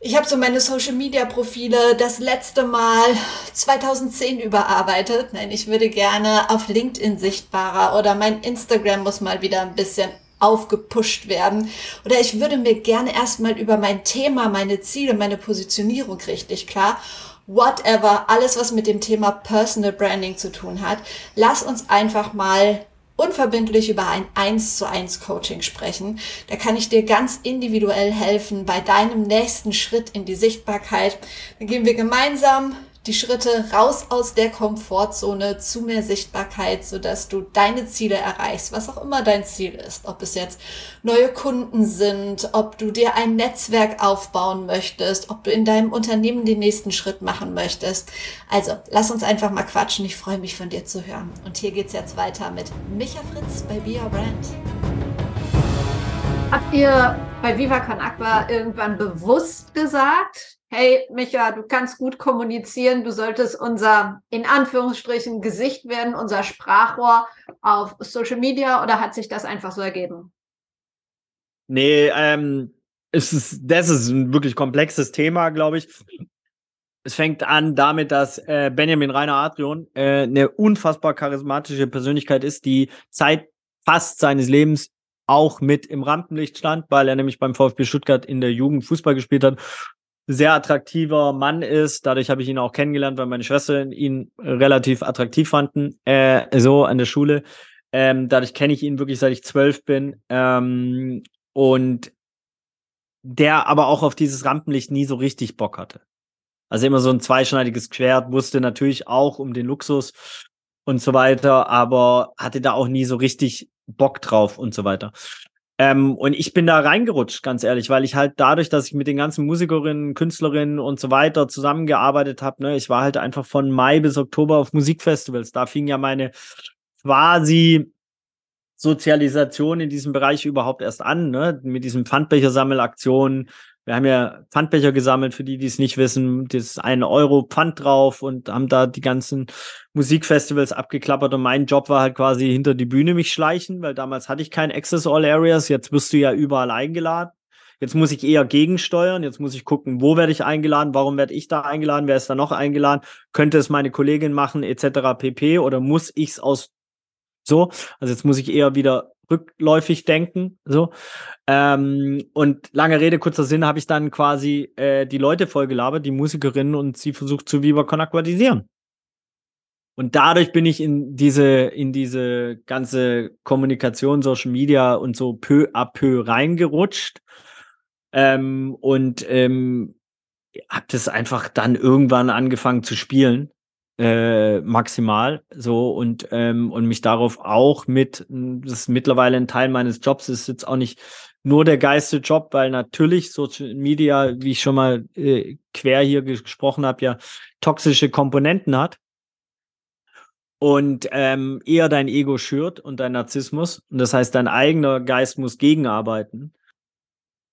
ich habe so meine Social-Media-Profile das letzte Mal 2010 überarbeitet. Nein, ich würde gerne auf LinkedIn sichtbarer oder mein Instagram muss mal wieder ein bisschen aufgepusht werden. Oder ich würde mir gerne erstmal über mein Thema, meine Ziele, meine Positionierung richtig klar. Whatever, alles was mit dem Thema Personal Branding zu tun hat. Lass uns einfach mal unverbindlich über ein 1 zu 1 Coaching sprechen. Da kann ich dir ganz individuell helfen bei deinem nächsten Schritt in die Sichtbarkeit. Dann gehen wir gemeinsam die Schritte raus aus der Komfortzone zu mehr Sichtbarkeit, sodass du deine Ziele erreichst, was auch immer dein Ziel ist. Ob es jetzt neue Kunden sind, ob du dir ein Netzwerk aufbauen möchtest, ob du in deinem Unternehmen den nächsten Schritt machen möchtest. Also, lass uns einfach mal quatschen. Ich freue mich von dir zu hören. Und hier geht's jetzt weiter mit Micha Fritz bei Be Your Brand. Habt ihr bei Viva Con Aqua irgendwann bewusst gesagt, hey Micha, du kannst gut kommunizieren, du solltest unser in Anführungsstrichen Gesicht werden, unser Sprachrohr auf Social Media oder hat sich das einfach so ergeben? Nee, ähm, es ist, das ist ein wirklich komplexes Thema, glaube ich. Es fängt an damit, dass äh, Benjamin Rainer Adrian äh, eine unfassbar charismatische Persönlichkeit ist, die Zeit fast seines Lebens auch mit im Rampenlicht stand, weil er nämlich beim VfB Stuttgart in der Jugend Fußball gespielt hat sehr attraktiver Mann ist. Dadurch habe ich ihn auch kennengelernt, weil meine Schwester ihn relativ attraktiv fanden, äh, so an der Schule. Ähm, dadurch kenne ich ihn wirklich, seit ich zwölf bin. Ähm, und der aber auch auf dieses Rampenlicht nie so richtig Bock hatte. Also immer so ein zweischneidiges Schwert, wusste natürlich auch um den Luxus und so weiter, aber hatte da auch nie so richtig Bock drauf und so weiter. Ähm, und ich bin da reingerutscht, ganz ehrlich, weil ich halt dadurch, dass ich mit den ganzen Musikerinnen, Künstlerinnen und so weiter zusammengearbeitet habe, ne, ich war halt einfach von Mai bis Oktober auf Musikfestivals. Da fing ja meine quasi Sozialisation in diesem Bereich überhaupt erst an, ne? mit diesem Pfandbechersammelaktionen, wir haben ja Pfandbecher gesammelt, für die, die es nicht wissen. Das ist ein Euro Pfand drauf und haben da die ganzen Musikfestivals abgeklappert. Und mein Job war halt quasi hinter die Bühne mich schleichen, weil damals hatte ich kein Access All Areas. Jetzt wirst du ja überall eingeladen. Jetzt muss ich eher gegensteuern. Jetzt muss ich gucken, wo werde ich eingeladen? Warum werde ich da eingeladen? Wer ist da noch eingeladen? Könnte es meine Kollegin machen, etc. pp. Oder muss ich es aus so? Also jetzt muss ich eher wieder rückläufig denken. So. Ähm, und lange Rede, kurzer Sinn, habe ich dann quasi äh, die Leute vollgelabert, die Musikerinnen, und sie versucht zu Viva Con aquatisieren. Und dadurch bin ich in diese, in diese ganze Kommunikation, Social Media und so peu à peu reingerutscht. Ähm, und ähm, habe das einfach dann irgendwann angefangen zu spielen äh, maximal so und ähm, und mich darauf auch mit das ist mittlerweile ein Teil meines Jobs ist jetzt auch nicht nur der geilste Job weil natürlich Social Media wie ich schon mal äh, quer hier gesprochen habe ja toxische Komponenten hat und ähm, eher dein Ego schürt und dein Narzissmus und das heißt dein eigener Geist muss gegenarbeiten.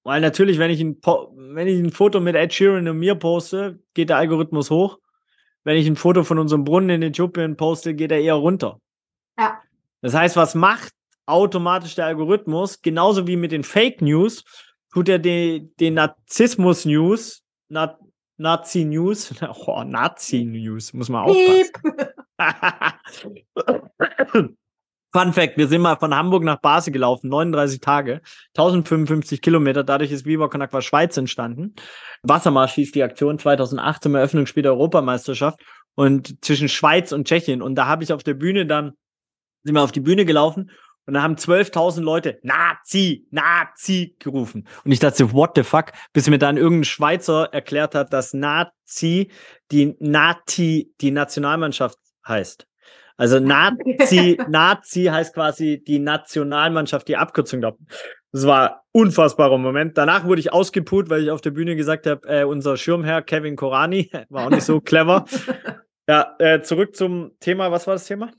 Weil natürlich wenn ich ein wenn ich ein Foto mit Ed Sheeran und mir poste geht der Algorithmus hoch wenn ich ein Foto von unserem Brunnen in Äthiopien poste, geht er eher runter. Ja. Das heißt, was macht automatisch der Algorithmus? Genauso wie mit den Fake News, tut er den, den Narzissmus-News, Na, Nazi-News, oh, Nazi-News, muss man aufpassen. Fun Fact, wir sind mal von Hamburg nach Basel gelaufen, 39 Tage, 1055 Kilometer, dadurch ist Viva Con Aqua Schweiz entstanden. Wassermarsch hieß die Aktion 2008 zum Eröffnungsspiel der Europameisterschaft und zwischen Schweiz und Tschechien. Und da habe ich auf der Bühne dann, sind wir auf die Bühne gelaufen und da haben 12.000 Leute Nazi, Nazi gerufen. Und ich dachte, what the fuck, bis mir dann irgendein Schweizer erklärt hat, dass Nazi die Nati, die Nationalmannschaft heißt. Also Nazi, Nazi heißt quasi die Nationalmannschaft, die Abkürzung da. Das war ein unfassbarer Moment. Danach wurde ich ausgeput, weil ich auf der Bühne gesagt habe, äh, unser Schirmherr Kevin Korani war auch nicht so clever. Ja, äh, zurück zum Thema. Was war das Thema?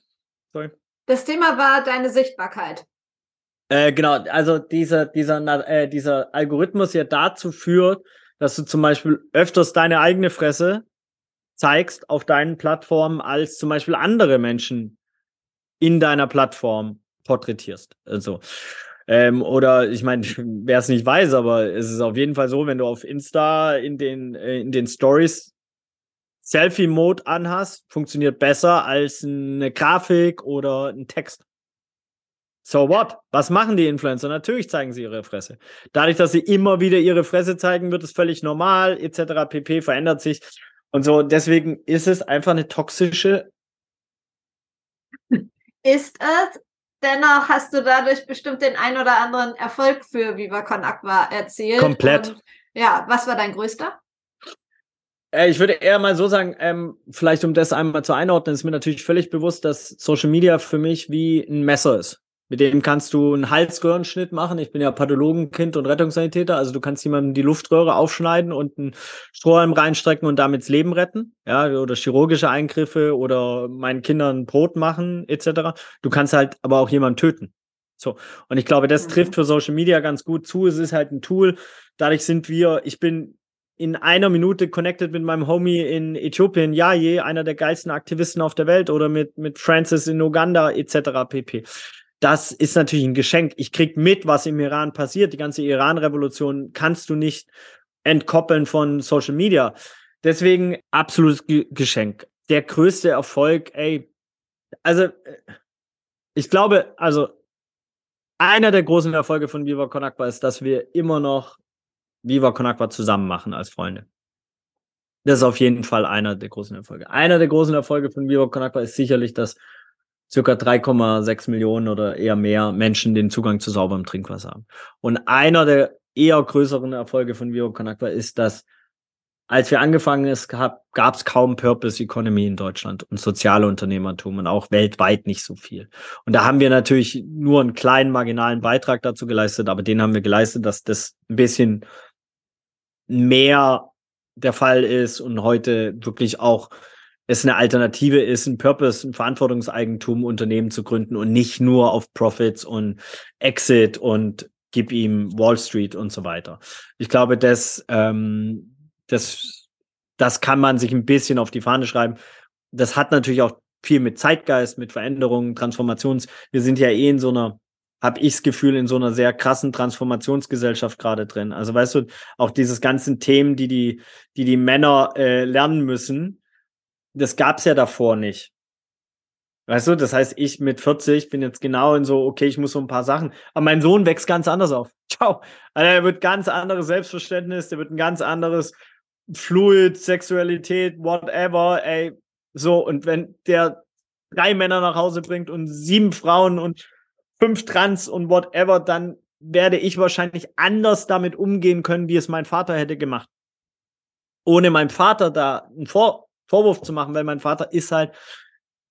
Sorry. Das Thema war deine Sichtbarkeit. Äh, genau, also dieser, dieser, äh, dieser Algorithmus ja dazu führt, dass du zum Beispiel öfters deine eigene Fresse zeigst auf deinen Plattformen, als zum Beispiel andere Menschen in deiner Plattform porträtierst. Also, ähm, oder ich meine, wer es nicht weiß, aber es ist auf jeden Fall so, wenn du auf Insta in den, äh, in den Stories Selfie-Mode anhast, funktioniert besser als eine Grafik oder ein Text. So what? Was machen die Influencer? Natürlich zeigen sie ihre Fresse. Dadurch, dass sie immer wieder ihre Fresse zeigen, wird es völlig normal, etc. pp. verändert sich. Und so, deswegen ist es einfach eine toxische. Ist es? Dennoch hast du dadurch bestimmt den ein oder anderen Erfolg für Viva Con Aqua erzielt. Komplett. Und, ja, was war dein größter? Äh, ich würde eher mal so sagen, ähm, vielleicht um das einmal zu einordnen, ist mir natürlich völlig bewusst, dass Social Media für mich wie ein Messer ist. Mit dem kannst du einen Halsröhrenschnitt machen. Ich bin ja Pathologenkind und Rettungssanitäter. Also du kannst jemandem die Luftröhre aufschneiden und einen Strohhalm reinstrecken und damit das Leben retten. Ja, oder chirurgische Eingriffe oder meinen Kindern Brot machen, etc. Du kannst halt aber auch jemanden töten. So. Und ich glaube, das mhm. trifft für Social Media ganz gut zu. Es ist halt ein Tool. Dadurch sind wir, ich bin in einer Minute connected mit meinem Homie in Äthiopien, ja je, einer der geilsten Aktivisten auf der Welt oder mit, mit Francis in Uganda, etc. pp das ist natürlich ein Geschenk. Ich krieg mit, was im Iran passiert. Die ganze Iran-Revolution kannst du nicht entkoppeln von Social Media. Deswegen absolutes G Geschenk. Der größte Erfolg, ey, also äh, ich glaube, also einer der großen Erfolge von Viva Con ist, dass wir immer noch Viva Con zusammen machen als Freunde. Das ist auf jeden Fall einer der großen Erfolge. Einer der großen Erfolge von Viva Con ist sicherlich, dass circa 3,6 Millionen oder eher mehr Menschen den Zugang zu sauberem Trinkwasser haben. Und einer der eher größeren Erfolge von Vivo Con ist, dass als wir angefangen ist, gab es kaum Purpose Economy in Deutschland und soziale Unternehmertum und auch weltweit nicht so viel. Und da haben wir natürlich nur einen kleinen marginalen Beitrag dazu geleistet, aber den haben wir geleistet, dass das ein bisschen mehr der Fall ist und heute wirklich auch es eine Alternative ist, ein Purpose, ein Verantwortungseigentum Unternehmen zu gründen und nicht nur auf Profits und Exit und gib ihm Wall Street und so weiter. Ich glaube, das, ähm, das, das kann man sich ein bisschen auf die Fahne schreiben. Das hat natürlich auch viel mit Zeitgeist, mit Veränderungen, Transformations. Wir sind ja eh in so einer habe ich das Gefühl, in so einer sehr krassen Transformationsgesellschaft gerade drin. Also weißt du, auch diese ganzen Themen, die die, die, die Männer äh, lernen müssen, das gab es ja davor nicht. Weißt du, das heißt, ich mit 40 bin jetzt genau in so, okay, ich muss so ein paar Sachen. Aber mein Sohn wächst ganz anders auf. Ciao. Also er wird ganz anderes Selbstverständnis, der wird ein ganz anderes Fluid, Sexualität, whatever, ey. So, und wenn der drei Männer nach Hause bringt und sieben Frauen und fünf Trans und whatever, dann werde ich wahrscheinlich anders damit umgehen können, wie es mein Vater hätte gemacht. Ohne meinem Vater da einen Vor Vorwurf zu machen, weil mein Vater ist halt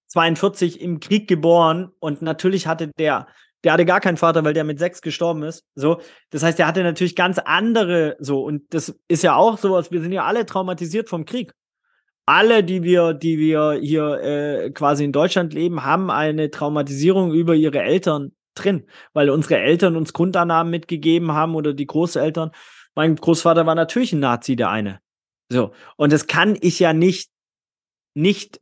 42 im Krieg geboren und natürlich hatte der, der hatte gar keinen Vater, weil der mit sechs gestorben ist. So, das heißt, der hatte natürlich ganz andere so und das ist ja auch sowas. Wir sind ja alle traumatisiert vom Krieg. Alle, die wir, die wir hier äh, quasi in Deutschland leben, haben eine Traumatisierung über ihre Eltern drin, weil unsere Eltern uns Grundannahmen mitgegeben haben oder die Großeltern. Mein Großvater war natürlich ein Nazi, der eine. So. Und das kann ich ja nicht, nicht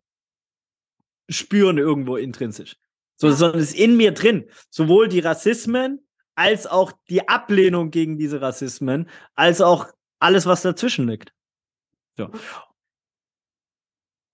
spüren irgendwo intrinsisch. So, sondern es ist in mir drin. Sowohl die Rassismen als auch die Ablehnung gegen diese Rassismen, als auch alles, was dazwischen liegt. So.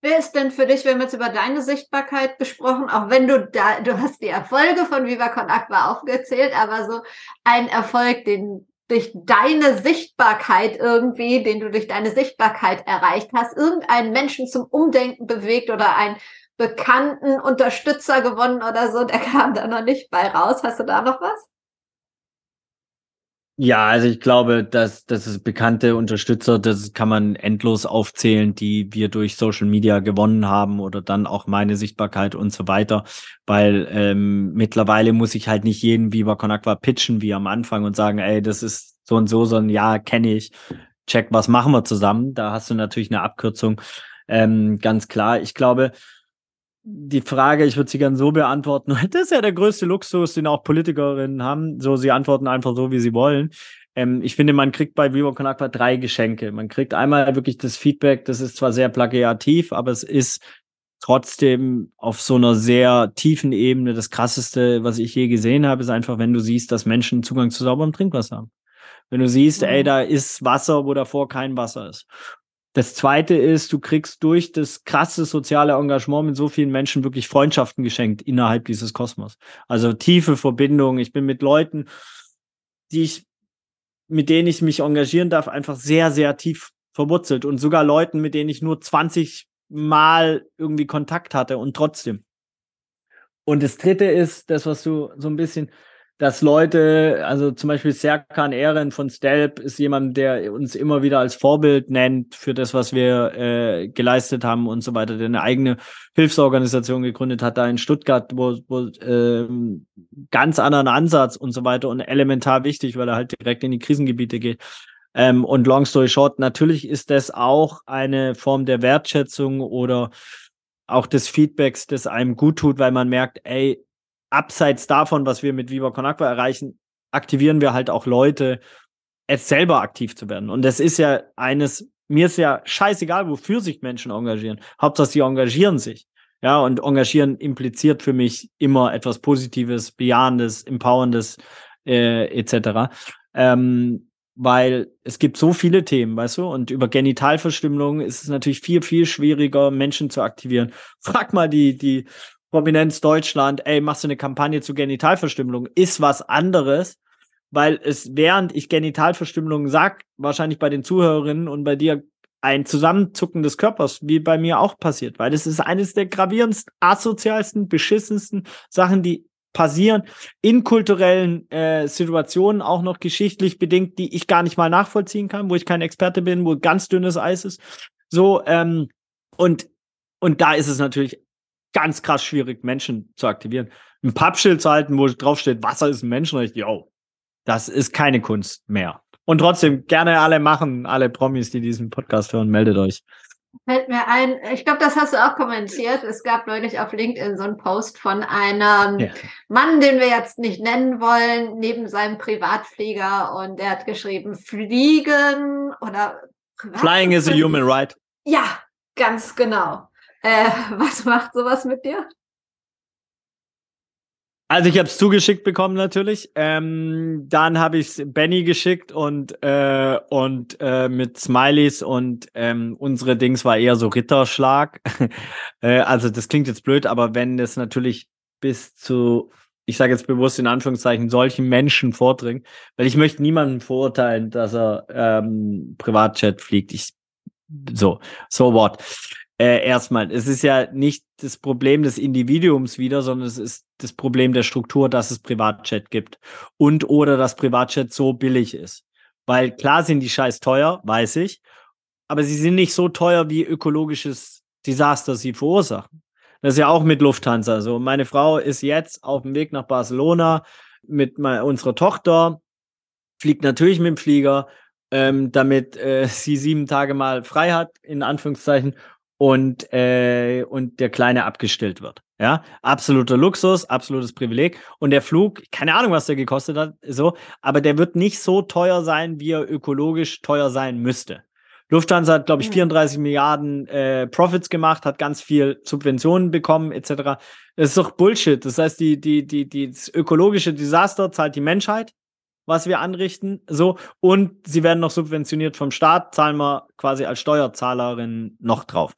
Wer ist denn für dich, wir haben jetzt über deine Sichtbarkeit gesprochen, auch wenn du da, du hast die Erfolge von Viva Con Aqua aufgezählt, aber so ein Erfolg, den durch deine Sichtbarkeit irgendwie, den du durch deine Sichtbarkeit erreicht hast, irgendeinen Menschen zum Umdenken bewegt oder einen bekannten Unterstützer gewonnen oder so, der kam da noch nicht bei raus. Hast du da noch was? Ja, also ich glaube, dass das ist bekannte Unterstützer, das kann man endlos aufzählen, die wir durch Social Media gewonnen haben oder dann auch meine Sichtbarkeit und so weiter. Weil ähm, mittlerweile muss ich halt nicht jeden Viva Con Aqua pitchen wie am Anfang und sagen, ey, das ist so und so, sondern ja, kenne ich. Check, was machen wir zusammen? Da hast du natürlich eine Abkürzung. Ähm, ganz klar. Ich glaube, die Frage, ich würde sie gern so beantworten. Das ist ja der größte Luxus, den auch Politikerinnen haben. So, sie antworten einfach so, wie sie wollen. Ähm, ich finde, man kriegt bei Vivo Con Aqua drei Geschenke. Man kriegt einmal wirklich das Feedback, das ist zwar sehr plagiativ, aber es ist trotzdem auf so einer sehr tiefen Ebene das krasseste, was ich je gesehen habe, ist einfach, wenn du siehst, dass Menschen Zugang zu sauberem Trinkwasser haben. Wenn du siehst, ey, mhm. da ist Wasser, wo davor kein Wasser ist. Das zweite ist, du kriegst durch das krasse soziale Engagement mit so vielen Menschen wirklich Freundschaften geschenkt innerhalb dieses Kosmos. Also tiefe Verbindungen. Ich bin mit Leuten, die ich, mit denen ich mich engagieren darf, einfach sehr, sehr tief verwurzelt und sogar Leuten, mit denen ich nur 20 Mal irgendwie Kontakt hatte und trotzdem. Und das dritte ist das, was du so ein bisschen dass Leute, also zum Beispiel Serkan Ehren von Stelp ist jemand, der uns immer wieder als Vorbild nennt für das, was wir äh, geleistet haben und so weiter, der eine eigene Hilfsorganisation gegründet hat, da in Stuttgart, wo, wo äh, ganz anderen Ansatz und so weiter und elementar wichtig, weil er halt direkt in die Krisengebiete geht. Ähm, und long story short, natürlich ist das auch eine Form der Wertschätzung oder auch des Feedbacks, das einem gut tut, weil man merkt, ey, abseits davon, was wir mit Viva Con Aqua erreichen, aktivieren wir halt auch Leute, es selber aktiv zu werden. Und das ist ja eines, mir ist ja scheißegal, wofür sich Menschen engagieren. Hauptsache, sie engagieren sich. Ja, und engagieren impliziert für mich immer etwas Positives, Bejahendes, Empowerndes, äh, etc. Ähm, weil es gibt so viele Themen, weißt du, und über Genitalverstümmelung ist es natürlich viel, viel schwieriger, Menschen zu aktivieren. Frag mal die, die Prominenz Deutschland, ey, machst du eine Kampagne zu Genitalverstümmelung, ist was anderes, weil es, während ich Genitalverstümmelung sag, wahrscheinlich bei den Zuhörerinnen und bei dir ein Zusammenzucken des Körpers, wie bei mir auch passiert, weil das ist eines der gravierendsten, asozialsten, beschissensten Sachen, die passieren in kulturellen äh, Situationen, auch noch geschichtlich bedingt, die ich gar nicht mal nachvollziehen kann, wo ich kein Experte bin, wo ganz dünnes Eis ist. So, ähm, und, und da ist es natürlich ganz krass schwierig, Menschen zu aktivieren. Ein Pappschild zu halten, wo draufsteht, Wasser ist ein Menschenrecht, yo, das ist keine Kunst mehr. Und trotzdem gerne alle machen, alle Promis, die diesen Podcast hören, meldet euch. Fällt mir ein, ich glaube, das hast du auch kommentiert. Es gab neulich auf LinkedIn so einen Post von einem ja. Mann, den wir jetzt nicht nennen wollen, neben seinem Privatflieger und der hat geschrieben, fliegen oder Flying is a human right. Ja, ganz genau. Äh, was macht sowas mit dir? Also ich habe es zugeschickt bekommen natürlich. Ähm, dann habe ich es Benny geschickt und äh, und äh, mit Smileys und ähm, unsere Dings war eher so Ritterschlag. äh, also das klingt jetzt blöd, aber wenn das natürlich bis zu, ich sage jetzt bewusst in Anführungszeichen, solchen Menschen vordringt, weil ich möchte niemanden verurteilen, dass er ähm, Privatjet fliegt. Ich so, so what äh, erstmal, es ist ja nicht das Problem des Individuums wieder, sondern es ist das Problem der Struktur, dass es Privatchat gibt und oder dass Privatchat so billig ist. Weil klar sind die scheiß teuer, weiß ich, aber sie sind nicht so teuer, wie ökologisches Desaster sie verursachen. Das ist ja auch mit Lufthansa. Also meine Frau ist jetzt auf dem Weg nach Barcelona mit unserer Tochter, fliegt natürlich mit dem Flieger, ähm, damit äh, sie sieben Tage mal frei hat, in Anführungszeichen, und, äh, und der Kleine abgestellt wird. Ja, absoluter Luxus, absolutes Privileg. Und der Flug, keine Ahnung, was der gekostet hat, so, aber der wird nicht so teuer sein, wie er ökologisch teuer sein müsste. Lufthansa hat, glaube ich, 34 mhm. Milliarden äh, Profits gemacht, hat ganz viel Subventionen bekommen, etc. Das ist doch Bullshit. Das heißt, die, die, die, die, das ökologische Desaster zahlt die Menschheit was wir anrichten, so und sie werden noch subventioniert vom Staat, zahlen wir quasi als Steuerzahlerin noch drauf.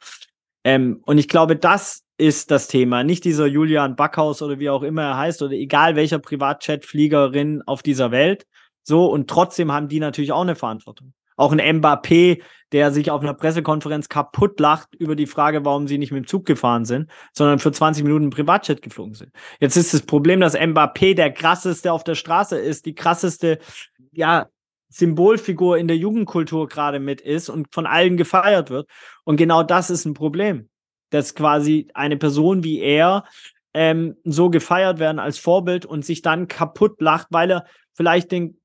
Ähm, und ich glaube, das ist das Thema, nicht dieser Julian Backhaus oder wie auch immer er heißt oder egal welcher Privatchat-Fliegerin auf dieser Welt. So und trotzdem haben die natürlich auch eine Verantwortung. Auch ein Mbappé, der sich auf einer Pressekonferenz kaputt lacht über die Frage, warum sie nicht mit dem Zug gefahren sind, sondern für 20 Minuten Privatjet geflogen sind. Jetzt ist das Problem, dass Mbappé der krasseste auf der Straße ist, die krasseste, ja, Symbolfigur in der Jugendkultur gerade mit ist und von allen gefeiert wird. Und genau das ist ein Problem, dass quasi eine Person wie er ähm, so gefeiert werden als Vorbild und sich dann kaputt lacht, weil er vielleicht den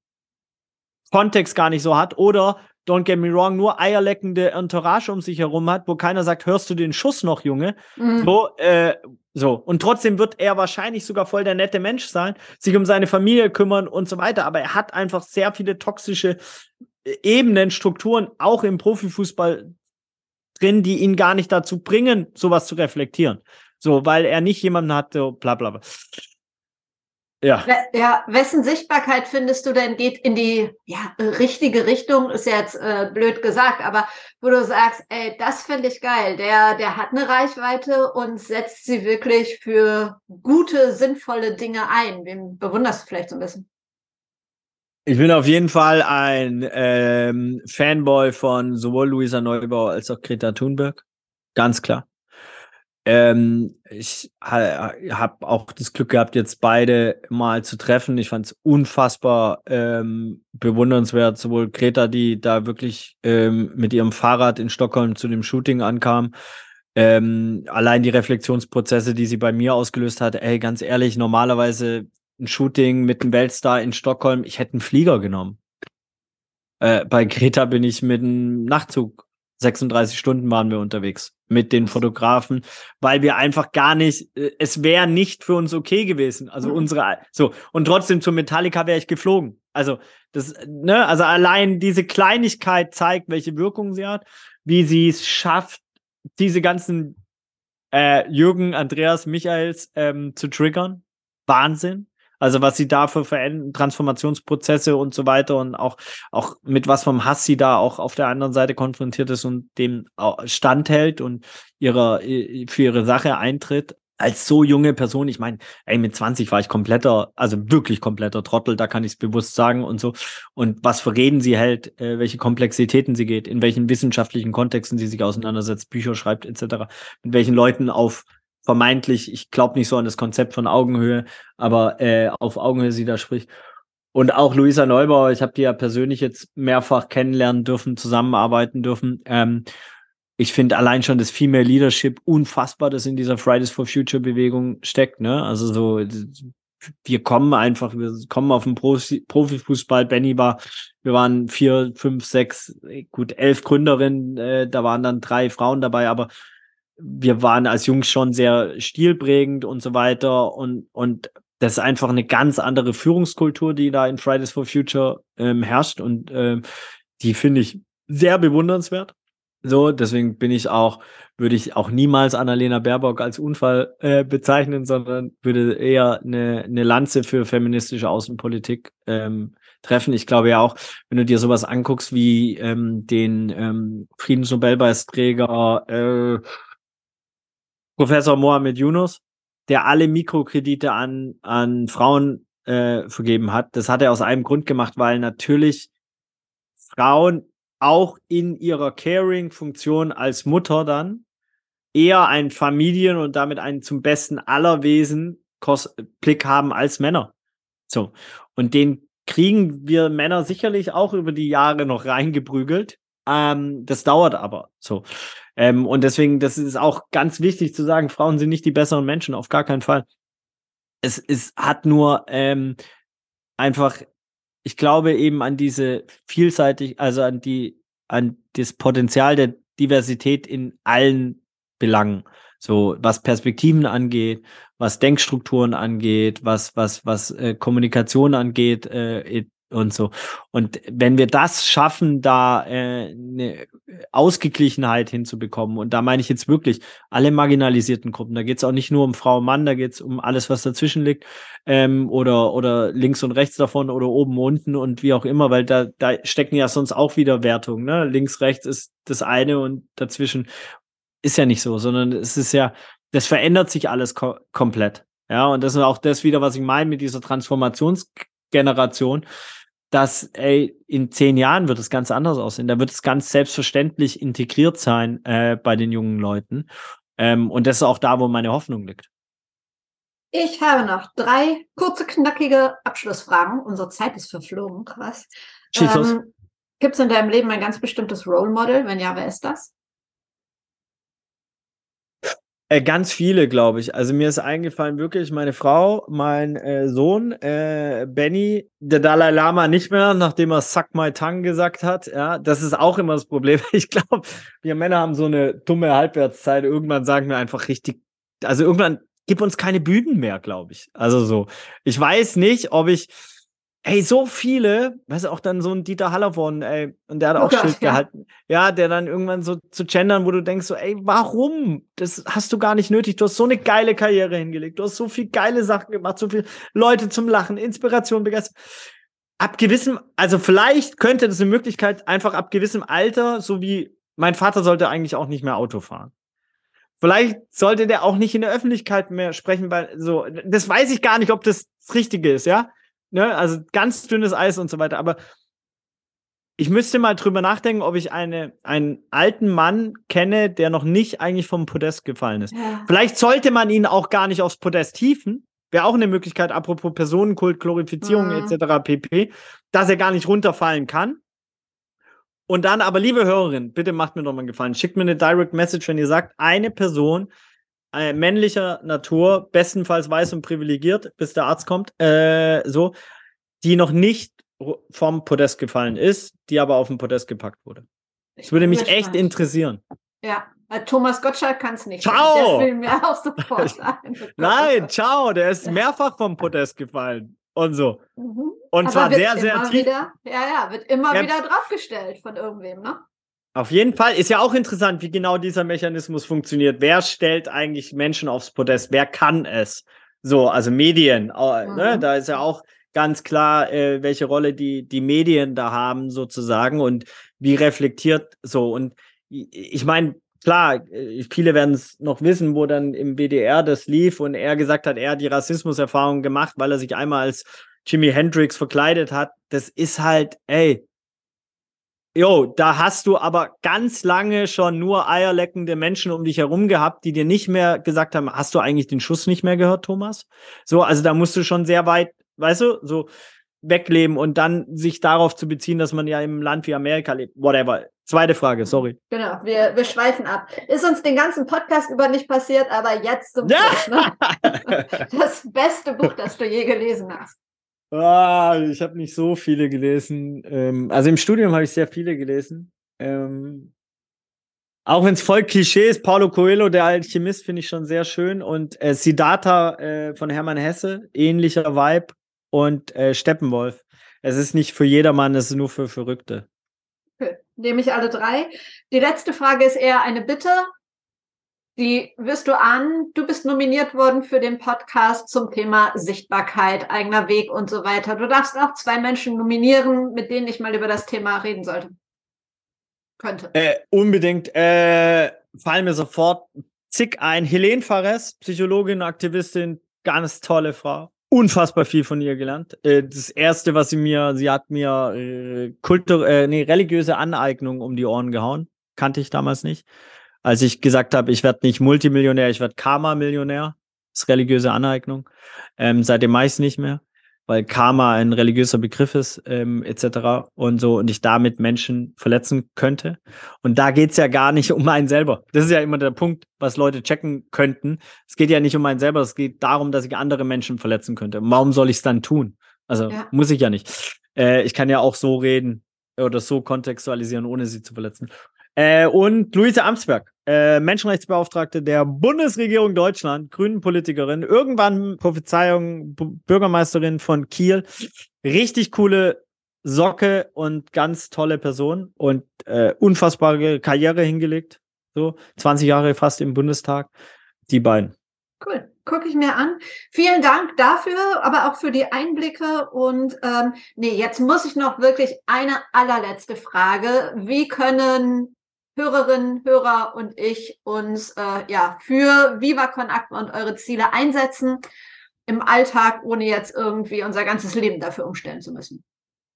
Kontext gar nicht so hat oder don't get me wrong, nur eierleckende Entourage um sich herum hat, wo keiner sagt, hörst du den Schuss noch, Junge? Mhm. So, äh, so. Und trotzdem wird er wahrscheinlich sogar voll der nette Mensch sein, sich um seine Familie kümmern und so weiter. Aber er hat einfach sehr viele toxische äh, Ebenen, Strukturen, auch im Profifußball drin, die ihn gar nicht dazu bringen, sowas zu reflektieren. So, weil er nicht jemanden hat, so bla bla bla. Ja. ja, wessen Sichtbarkeit findest du denn geht in die ja, richtige Richtung, ist jetzt äh, blöd gesagt, aber wo du sagst, ey, das finde ich geil, der, der hat eine Reichweite und setzt sie wirklich für gute, sinnvolle Dinge ein. Wem bewunderst du vielleicht so ein bisschen? Ich bin auf jeden Fall ein ähm, Fanboy von sowohl Luisa Neubauer als auch Greta Thunberg. Ganz klar. Ähm, ich ha, habe auch das Glück gehabt, jetzt beide mal zu treffen. Ich fand es unfassbar ähm, bewundernswert, sowohl Greta, die da wirklich ähm, mit ihrem Fahrrad in Stockholm zu dem Shooting ankam. Ähm, allein die Reflexionsprozesse, die sie bei mir ausgelöst hat, ey, ganz ehrlich, normalerweise ein Shooting mit einem Weltstar in Stockholm, ich hätte einen Flieger genommen. Äh, bei Greta bin ich mit einem Nachtzug 36 Stunden waren wir unterwegs mit den Fotografen, weil wir einfach gar nicht, äh, es wäre nicht für uns okay gewesen. Also mhm. unsere, so. Und trotzdem zur Metallica wäre ich geflogen. Also, das, ne, also allein diese Kleinigkeit zeigt, welche Wirkung sie hat, wie sie es schafft, diese ganzen äh, Jürgen, Andreas, Michaels ähm, zu triggern. Wahnsinn. Also was sie da für Veränder Transformationsprozesse und so weiter und auch, auch mit was vom Hass sie da auch auf der anderen Seite konfrontiert ist und dem standhält und ihrer, für ihre Sache eintritt. Als so junge Person, ich meine, ey, mit 20 war ich kompletter, also wirklich kompletter Trottel, da kann ich es bewusst sagen und so. Und was für Reden sie hält, äh, welche Komplexitäten sie geht, in welchen wissenschaftlichen Kontexten sie sich auseinandersetzt, Bücher schreibt, etc., mit welchen Leuten auf vermeintlich, ich glaube nicht so an das Konzept von Augenhöhe, aber äh, auf Augenhöhe sie da spricht. Und auch Luisa Neubauer, ich habe die ja persönlich jetzt mehrfach kennenlernen dürfen, zusammenarbeiten dürfen. Ähm, ich finde allein schon das Female Leadership unfassbar, das in dieser Fridays for Future Bewegung steckt. Ne? Also so, wir kommen einfach, wir kommen auf den Profi Profifußball. Benny war, wir waren vier, fünf, sechs, gut, elf Gründerinnen, äh, da waren dann drei Frauen dabei, aber wir waren als Jungs schon sehr stilprägend und so weiter und, und das ist einfach eine ganz andere Führungskultur, die da in Fridays for Future ähm, herrscht und ähm, die finde ich sehr bewundernswert. So, deswegen bin ich auch, würde ich auch niemals Annalena Baerbock als Unfall äh, bezeichnen, sondern würde eher eine, eine Lanze für feministische Außenpolitik ähm, treffen. Ich glaube ja auch, wenn du dir sowas anguckst wie ähm, den ähm, Friedensnobelpreisträger äh, Professor Mohamed Yunus, der alle Mikrokredite an, an Frauen äh, vergeben hat. Das hat er aus einem Grund gemacht, weil natürlich Frauen auch in ihrer Caring-Funktion als Mutter dann eher einen Familien- und damit einen zum Besten aller Wesen Blick haben als Männer. So. Und den kriegen wir Männer sicherlich auch über die Jahre noch reingeprügelt. Ähm, das dauert aber so. Ähm, und deswegen, das ist auch ganz wichtig zu sagen, Frauen sind nicht die besseren Menschen, auf gar keinen Fall. Es, es hat nur ähm, einfach ich glaube eben an diese vielseitig, also an die, an das Potenzial der Diversität in allen Belangen. So, was Perspektiven angeht, was Denkstrukturen angeht, was, was, was äh, Kommunikation angeht, äh, und so. Und wenn wir das schaffen, da äh, eine Ausgeglichenheit hinzubekommen, und da meine ich jetzt wirklich alle marginalisierten Gruppen, da geht es auch nicht nur um Frau und Mann, da geht es um alles, was dazwischen liegt, ähm, oder, oder links und rechts davon oder oben, unten und wie auch immer, weil da, da stecken ja sonst auch wieder Wertungen. Ne? Links, rechts ist das eine und dazwischen ist ja nicht so, sondern es ist ja, das verändert sich alles ko komplett. Ja, und das ist auch das wieder, was ich meine mit dieser Transformationsgeneration dass ey, in zehn Jahren wird es ganz anders aussehen. Da wird es ganz selbstverständlich integriert sein äh, bei den jungen Leuten. Ähm, und das ist auch da, wo meine Hoffnung liegt. Ich habe noch drei kurze, knackige Abschlussfragen. Unsere Zeit ist verflogen, krass. Ähm, Gibt es in deinem Leben ein ganz bestimmtes Role Model? Wenn ja, wer ist das? Äh, ganz viele, glaube ich. Also mir ist eingefallen, wirklich meine Frau, mein äh, Sohn, äh, Benny, der Dalai Lama nicht mehr, nachdem er Suck My Tongue gesagt hat. Ja, das ist auch immer das Problem. Ich glaube, wir Männer haben so eine dumme Halbwertszeit. Irgendwann sagen wir einfach richtig, also irgendwann gib uns keine Bühnen mehr, glaube ich. Also so. Ich weiß nicht, ob ich Ey, so viele, weißt du, auch dann so ein Dieter Hallervorden, ey, und der hat oh auch Gott, Schild ja. gehalten. Ja, der dann irgendwann so zu gendern, wo du denkst so, ey, warum? Das hast du gar nicht nötig. Du hast so eine geile Karriere hingelegt. Du hast so viel geile Sachen gemacht, so viele Leute zum Lachen, Inspiration, Begeisterung. Ab gewissem, also vielleicht könnte das eine Möglichkeit, einfach ab gewissem Alter, so wie mein Vater sollte eigentlich auch nicht mehr Auto fahren. Vielleicht sollte der auch nicht in der Öffentlichkeit mehr sprechen, weil so, das weiß ich gar nicht, ob das das Richtige ist, ja ne, also ganz dünnes Eis und so weiter. Aber ich müsste mal drüber nachdenken, ob ich eine, einen alten Mann kenne, der noch nicht eigentlich vom Podest gefallen ist. Ja. Vielleicht sollte man ihn auch gar nicht aufs Podest hieven. Wäre auch eine Möglichkeit, apropos Personenkult, Glorifizierung mhm. etc. pp., dass er gar nicht runterfallen kann. Und dann aber, liebe Hörerin, bitte macht mir doch mal einen Gefallen. Schickt mir eine Direct Message, wenn ihr sagt, eine Person, äh, männlicher Natur, bestenfalls weiß und privilegiert, bis der Arzt kommt, äh, so, die noch nicht vom Podest gefallen ist, die aber auf den Podest gepackt wurde. Das würde mich echt interessieren. Ja, Thomas Gottschalk kann es nicht. Ciao! Der will mir auch sofort Nein, ciao, der ist mehrfach vom Podest gefallen. Und so. Mhm. Und Aber zwar sehr, sehr tief. Wieder, ja, ja, wird immer ja. wieder draufgestellt von irgendwem, ne? Auf jeden Fall ist ja auch interessant, wie genau dieser Mechanismus funktioniert. Wer stellt eigentlich Menschen aufs Podest? Wer kann es? So, also Medien. Äh, ne? mhm. ne? Da ist ja auch ganz klar, äh, welche Rolle die, die Medien da haben, sozusagen, und wie reflektiert so. Und ich meine, klar, äh, viele werden es noch wissen, wo dann im BDR das lief und er gesagt hat, er hat die Rassismuserfahrung gemacht, weil er sich einmal als Jimi Hendrix verkleidet hat. Das ist halt, ey, Jo, da hast du aber ganz lange schon nur eierleckende Menschen um dich herum gehabt, die dir nicht mehr gesagt haben, hast du eigentlich den Schuss nicht mehr gehört, Thomas? So, also da musst du schon sehr weit, weißt du, so wegleben und dann sich darauf zu beziehen, dass man ja im Land wie Amerika lebt. Whatever. Zweite Frage, sorry. Genau, wir, wir schweifen ab. Ist uns den ganzen Podcast über nicht passiert, aber jetzt zum Schluss. Ja. Ne? Das beste Buch, das du je gelesen hast. Ah, ich habe nicht so viele gelesen. Ähm, also im Studium habe ich sehr viele gelesen. Ähm, auch wenn es voll Klischee ist, Paulo Coelho, der Alchemist, finde ich schon sehr schön. Und äh, Siddhartha äh, von Hermann Hesse, ähnlicher Vibe. Und äh, Steppenwolf. Es ist nicht für jedermann, es ist nur für Verrückte. Okay. Nehme ich alle drei. Die letzte Frage ist eher eine Bitte. Die wirst du an. Du bist nominiert worden für den Podcast zum Thema Sichtbarkeit, eigener Weg und so weiter. Du darfst auch zwei Menschen nominieren, mit denen ich mal über das Thema reden sollte. Könnte. Äh, unbedingt. Äh, fallen mir sofort zig ein. Helene Fares, Psychologin, Aktivistin, ganz tolle Frau. Unfassbar viel von ihr gelernt. Äh, das erste, was sie mir, sie hat mir äh, Kultur, äh, nee, religiöse Aneignung um die Ohren gehauen. Kannte ich damals nicht als ich gesagt habe, ich werde nicht Multimillionär, ich werde Karma-Millionär. Das ist religiöse Aneignung. Ähm, seitdem mache ich es nicht mehr, weil Karma ein religiöser Begriff ist, ähm, etc. und so und ich damit Menschen verletzen könnte. Und da geht's ja gar nicht um einen selber. Das ist ja immer der Punkt, was Leute checken könnten. Es geht ja nicht um einen selber, es geht darum, dass ich andere Menschen verletzen könnte. Warum soll ich es dann tun? Also ja. muss ich ja nicht. Äh, ich kann ja auch so reden oder so kontextualisieren, ohne sie zu verletzen. Äh, und Luise Amtsberg, äh, Menschenrechtsbeauftragte der Bundesregierung Deutschland, Grünen-Politikerin, irgendwann Prophezeiung, B Bürgermeisterin von Kiel. Richtig coole Socke und ganz tolle Person und äh, unfassbare Karriere hingelegt. So, 20 Jahre fast im Bundestag. Die beiden. Cool gucke ich mir an. Vielen Dank dafür, aber auch für die Einblicke. Und ähm, nee, jetzt muss ich noch wirklich eine allerletzte Frage. Wie können Hörerinnen, Hörer und ich uns äh, ja für Viva Con Aqua und eure Ziele einsetzen im Alltag, ohne jetzt irgendwie unser ganzes Leben dafür umstellen zu müssen?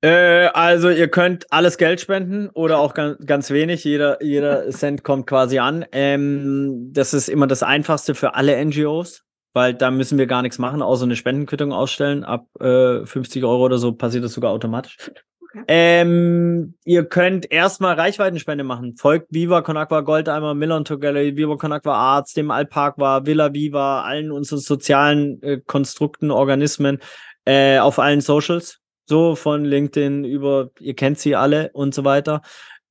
Äh, also ihr könnt alles Geld spenden oder auch ganz, ganz wenig. Jeder, jeder Cent kommt quasi an. Ähm, das ist immer das Einfachste für alle NGOs, weil da müssen wir gar nichts machen, außer eine Spendenquittung ausstellen. Ab äh, 50 Euro oder so passiert das sogar automatisch. Ähm, ihr könnt erstmal Reichweitenspende machen. Folgt Viva Con Agua Goldeimer, Millon Gallery, Viva Con Agua Arts, dem Alparqua, Villa Viva, allen unseren sozialen äh, Konstrukten, Organismen äh, auf allen Socials. So von LinkedIn über, ihr kennt sie alle und so weiter.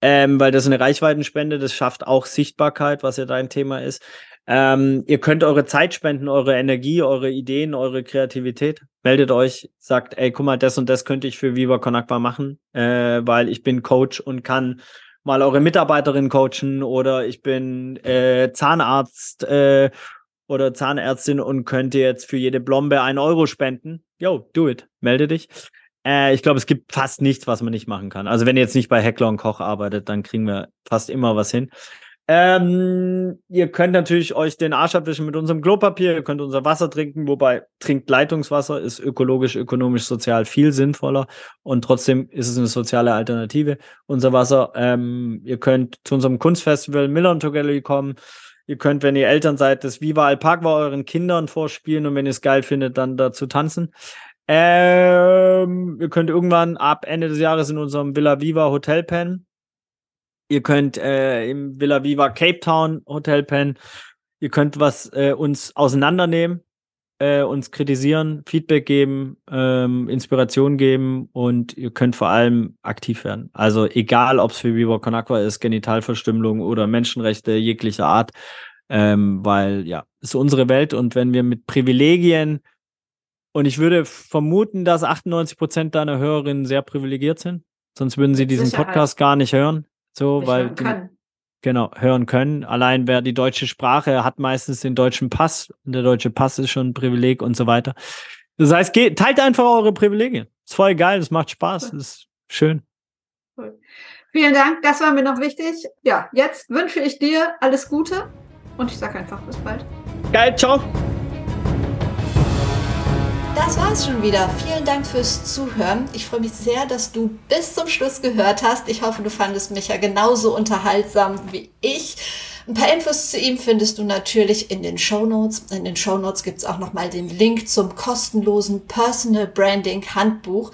Ähm, weil das eine Reichweitenspende, das schafft auch Sichtbarkeit, was ja dein Thema ist. Ähm, ihr könnt eure Zeit spenden, eure Energie, eure Ideen, eure Kreativität. Meldet euch, sagt, ey, guck mal, das und das könnte ich für Viva Conakwa machen, äh, weil ich bin Coach und kann mal eure Mitarbeiterin coachen oder ich bin äh, Zahnarzt äh, oder Zahnärztin und könnte jetzt für jede Blombe ein Euro spenden. Yo, do it. Melde dich. Äh, ich glaube, es gibt fast nichts, was man nicht machen kann. Also wenn ihr jetzt nicht bei Heckler und Koch arbeitet, dann kriegen wir fast immer was hin. Ähm, ihr könnt natürlich euch den Arsch abwischen mit unserem Klopapier, ihr könnt unser Wasser trinken, wobei trinkt Leitungswasser ist ökologisch, ökonomisch, sozial viel sinnvoller und trotzdem ist es eine soziale Alternative. Unser Wasser, ähm, ihr könnt zu unserem Kunstfestival Miller Gallery kommen. Ihr könnt, wenn ihr Eltern seid, das Viva Alpagua euren Kindern vorspielen und wenn ihr es geil findet, dann dazu tanzen. Ähm, ihr könnt irgendwann ab Ende des Jahres in unserem Villa Viva Hotel pennen. Ihr könnt äh, im Villa Viva Cape Town Hotel pennen. Ihr könnt was äh, uns auseinandernehmen, äh, uns kritisieren, Feedback geben, ähm, Inspiration geben und ihr könnt vor allem aktiv werden. Also egal, ob es für Viva Con Aqua ist, Genitalverstümmelung oder Menschenrechte jeglicher Art, ähm, weil ja, ist unsere Welt und wenn wir mit Privilegien und ich würde vermuten, dass 98 Prozent deiner Hörerinnen sehr privilegiert sind, sonst würden sie diesen Sicherheit. Podcast gar nicht hören. So, weil hören können. genau hören können. Allein wer die deutsche Sprache hat meistens den deutschen Pass und der deutsche Pass ist schon ein Privileg und so weiter. Das heißt, geht, teilt einfach eure Privilegien. Ist voll geil, das macht Spaß, das ist schön. Cool. Vielen Dank, das war mir noch wichtig. Ja, jetzt wünsche ich dir alles Gute und ich sage einfach bis bald. Geil, ciao. Das war's schon wieder. Vielen Dank fürs Zuhören. Ich freue mich sehr, dass du bis zum Schluss gehört hast. Ich hoffe, du fandest mich ja genauso unterhaltsam wie ich. Ein paar Infos zu ihm findest du natürlich in den Show Notes. In den Show Notes gibt es auch nochmal den Link zum kostenlosen Personal Branding Handbuch.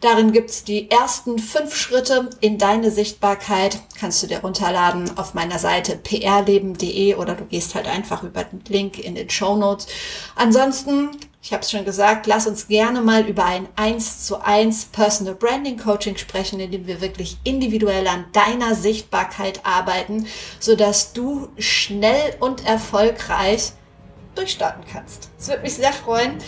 Darin gibt es die ersten fünf Schritte in deine Sichtbarkeit. Kannst du dir runterladen auf meiner Seite prleben.de oder du gehst halt einfach über den Link in den Show Notes. Ansonsten ich habe es schon gesagt, lass uns gerne mal über ein 1 zu 1 Personal Branding Coaching sprechen, in dem wir wirklich individuell an deiner Sichtbarkeit arbeiten, sodass du schnell und erfolgreich durchstarten kannst. Es würde mich sehr freuen.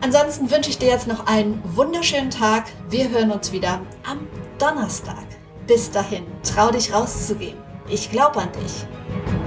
Ansonsten wünsche ich dir jetzt noch einen wunderschönen Tag. Wir hören uns wieder am Donnerstag. Bis dahin, trau dich rauszugehen. Ich glaube an dich.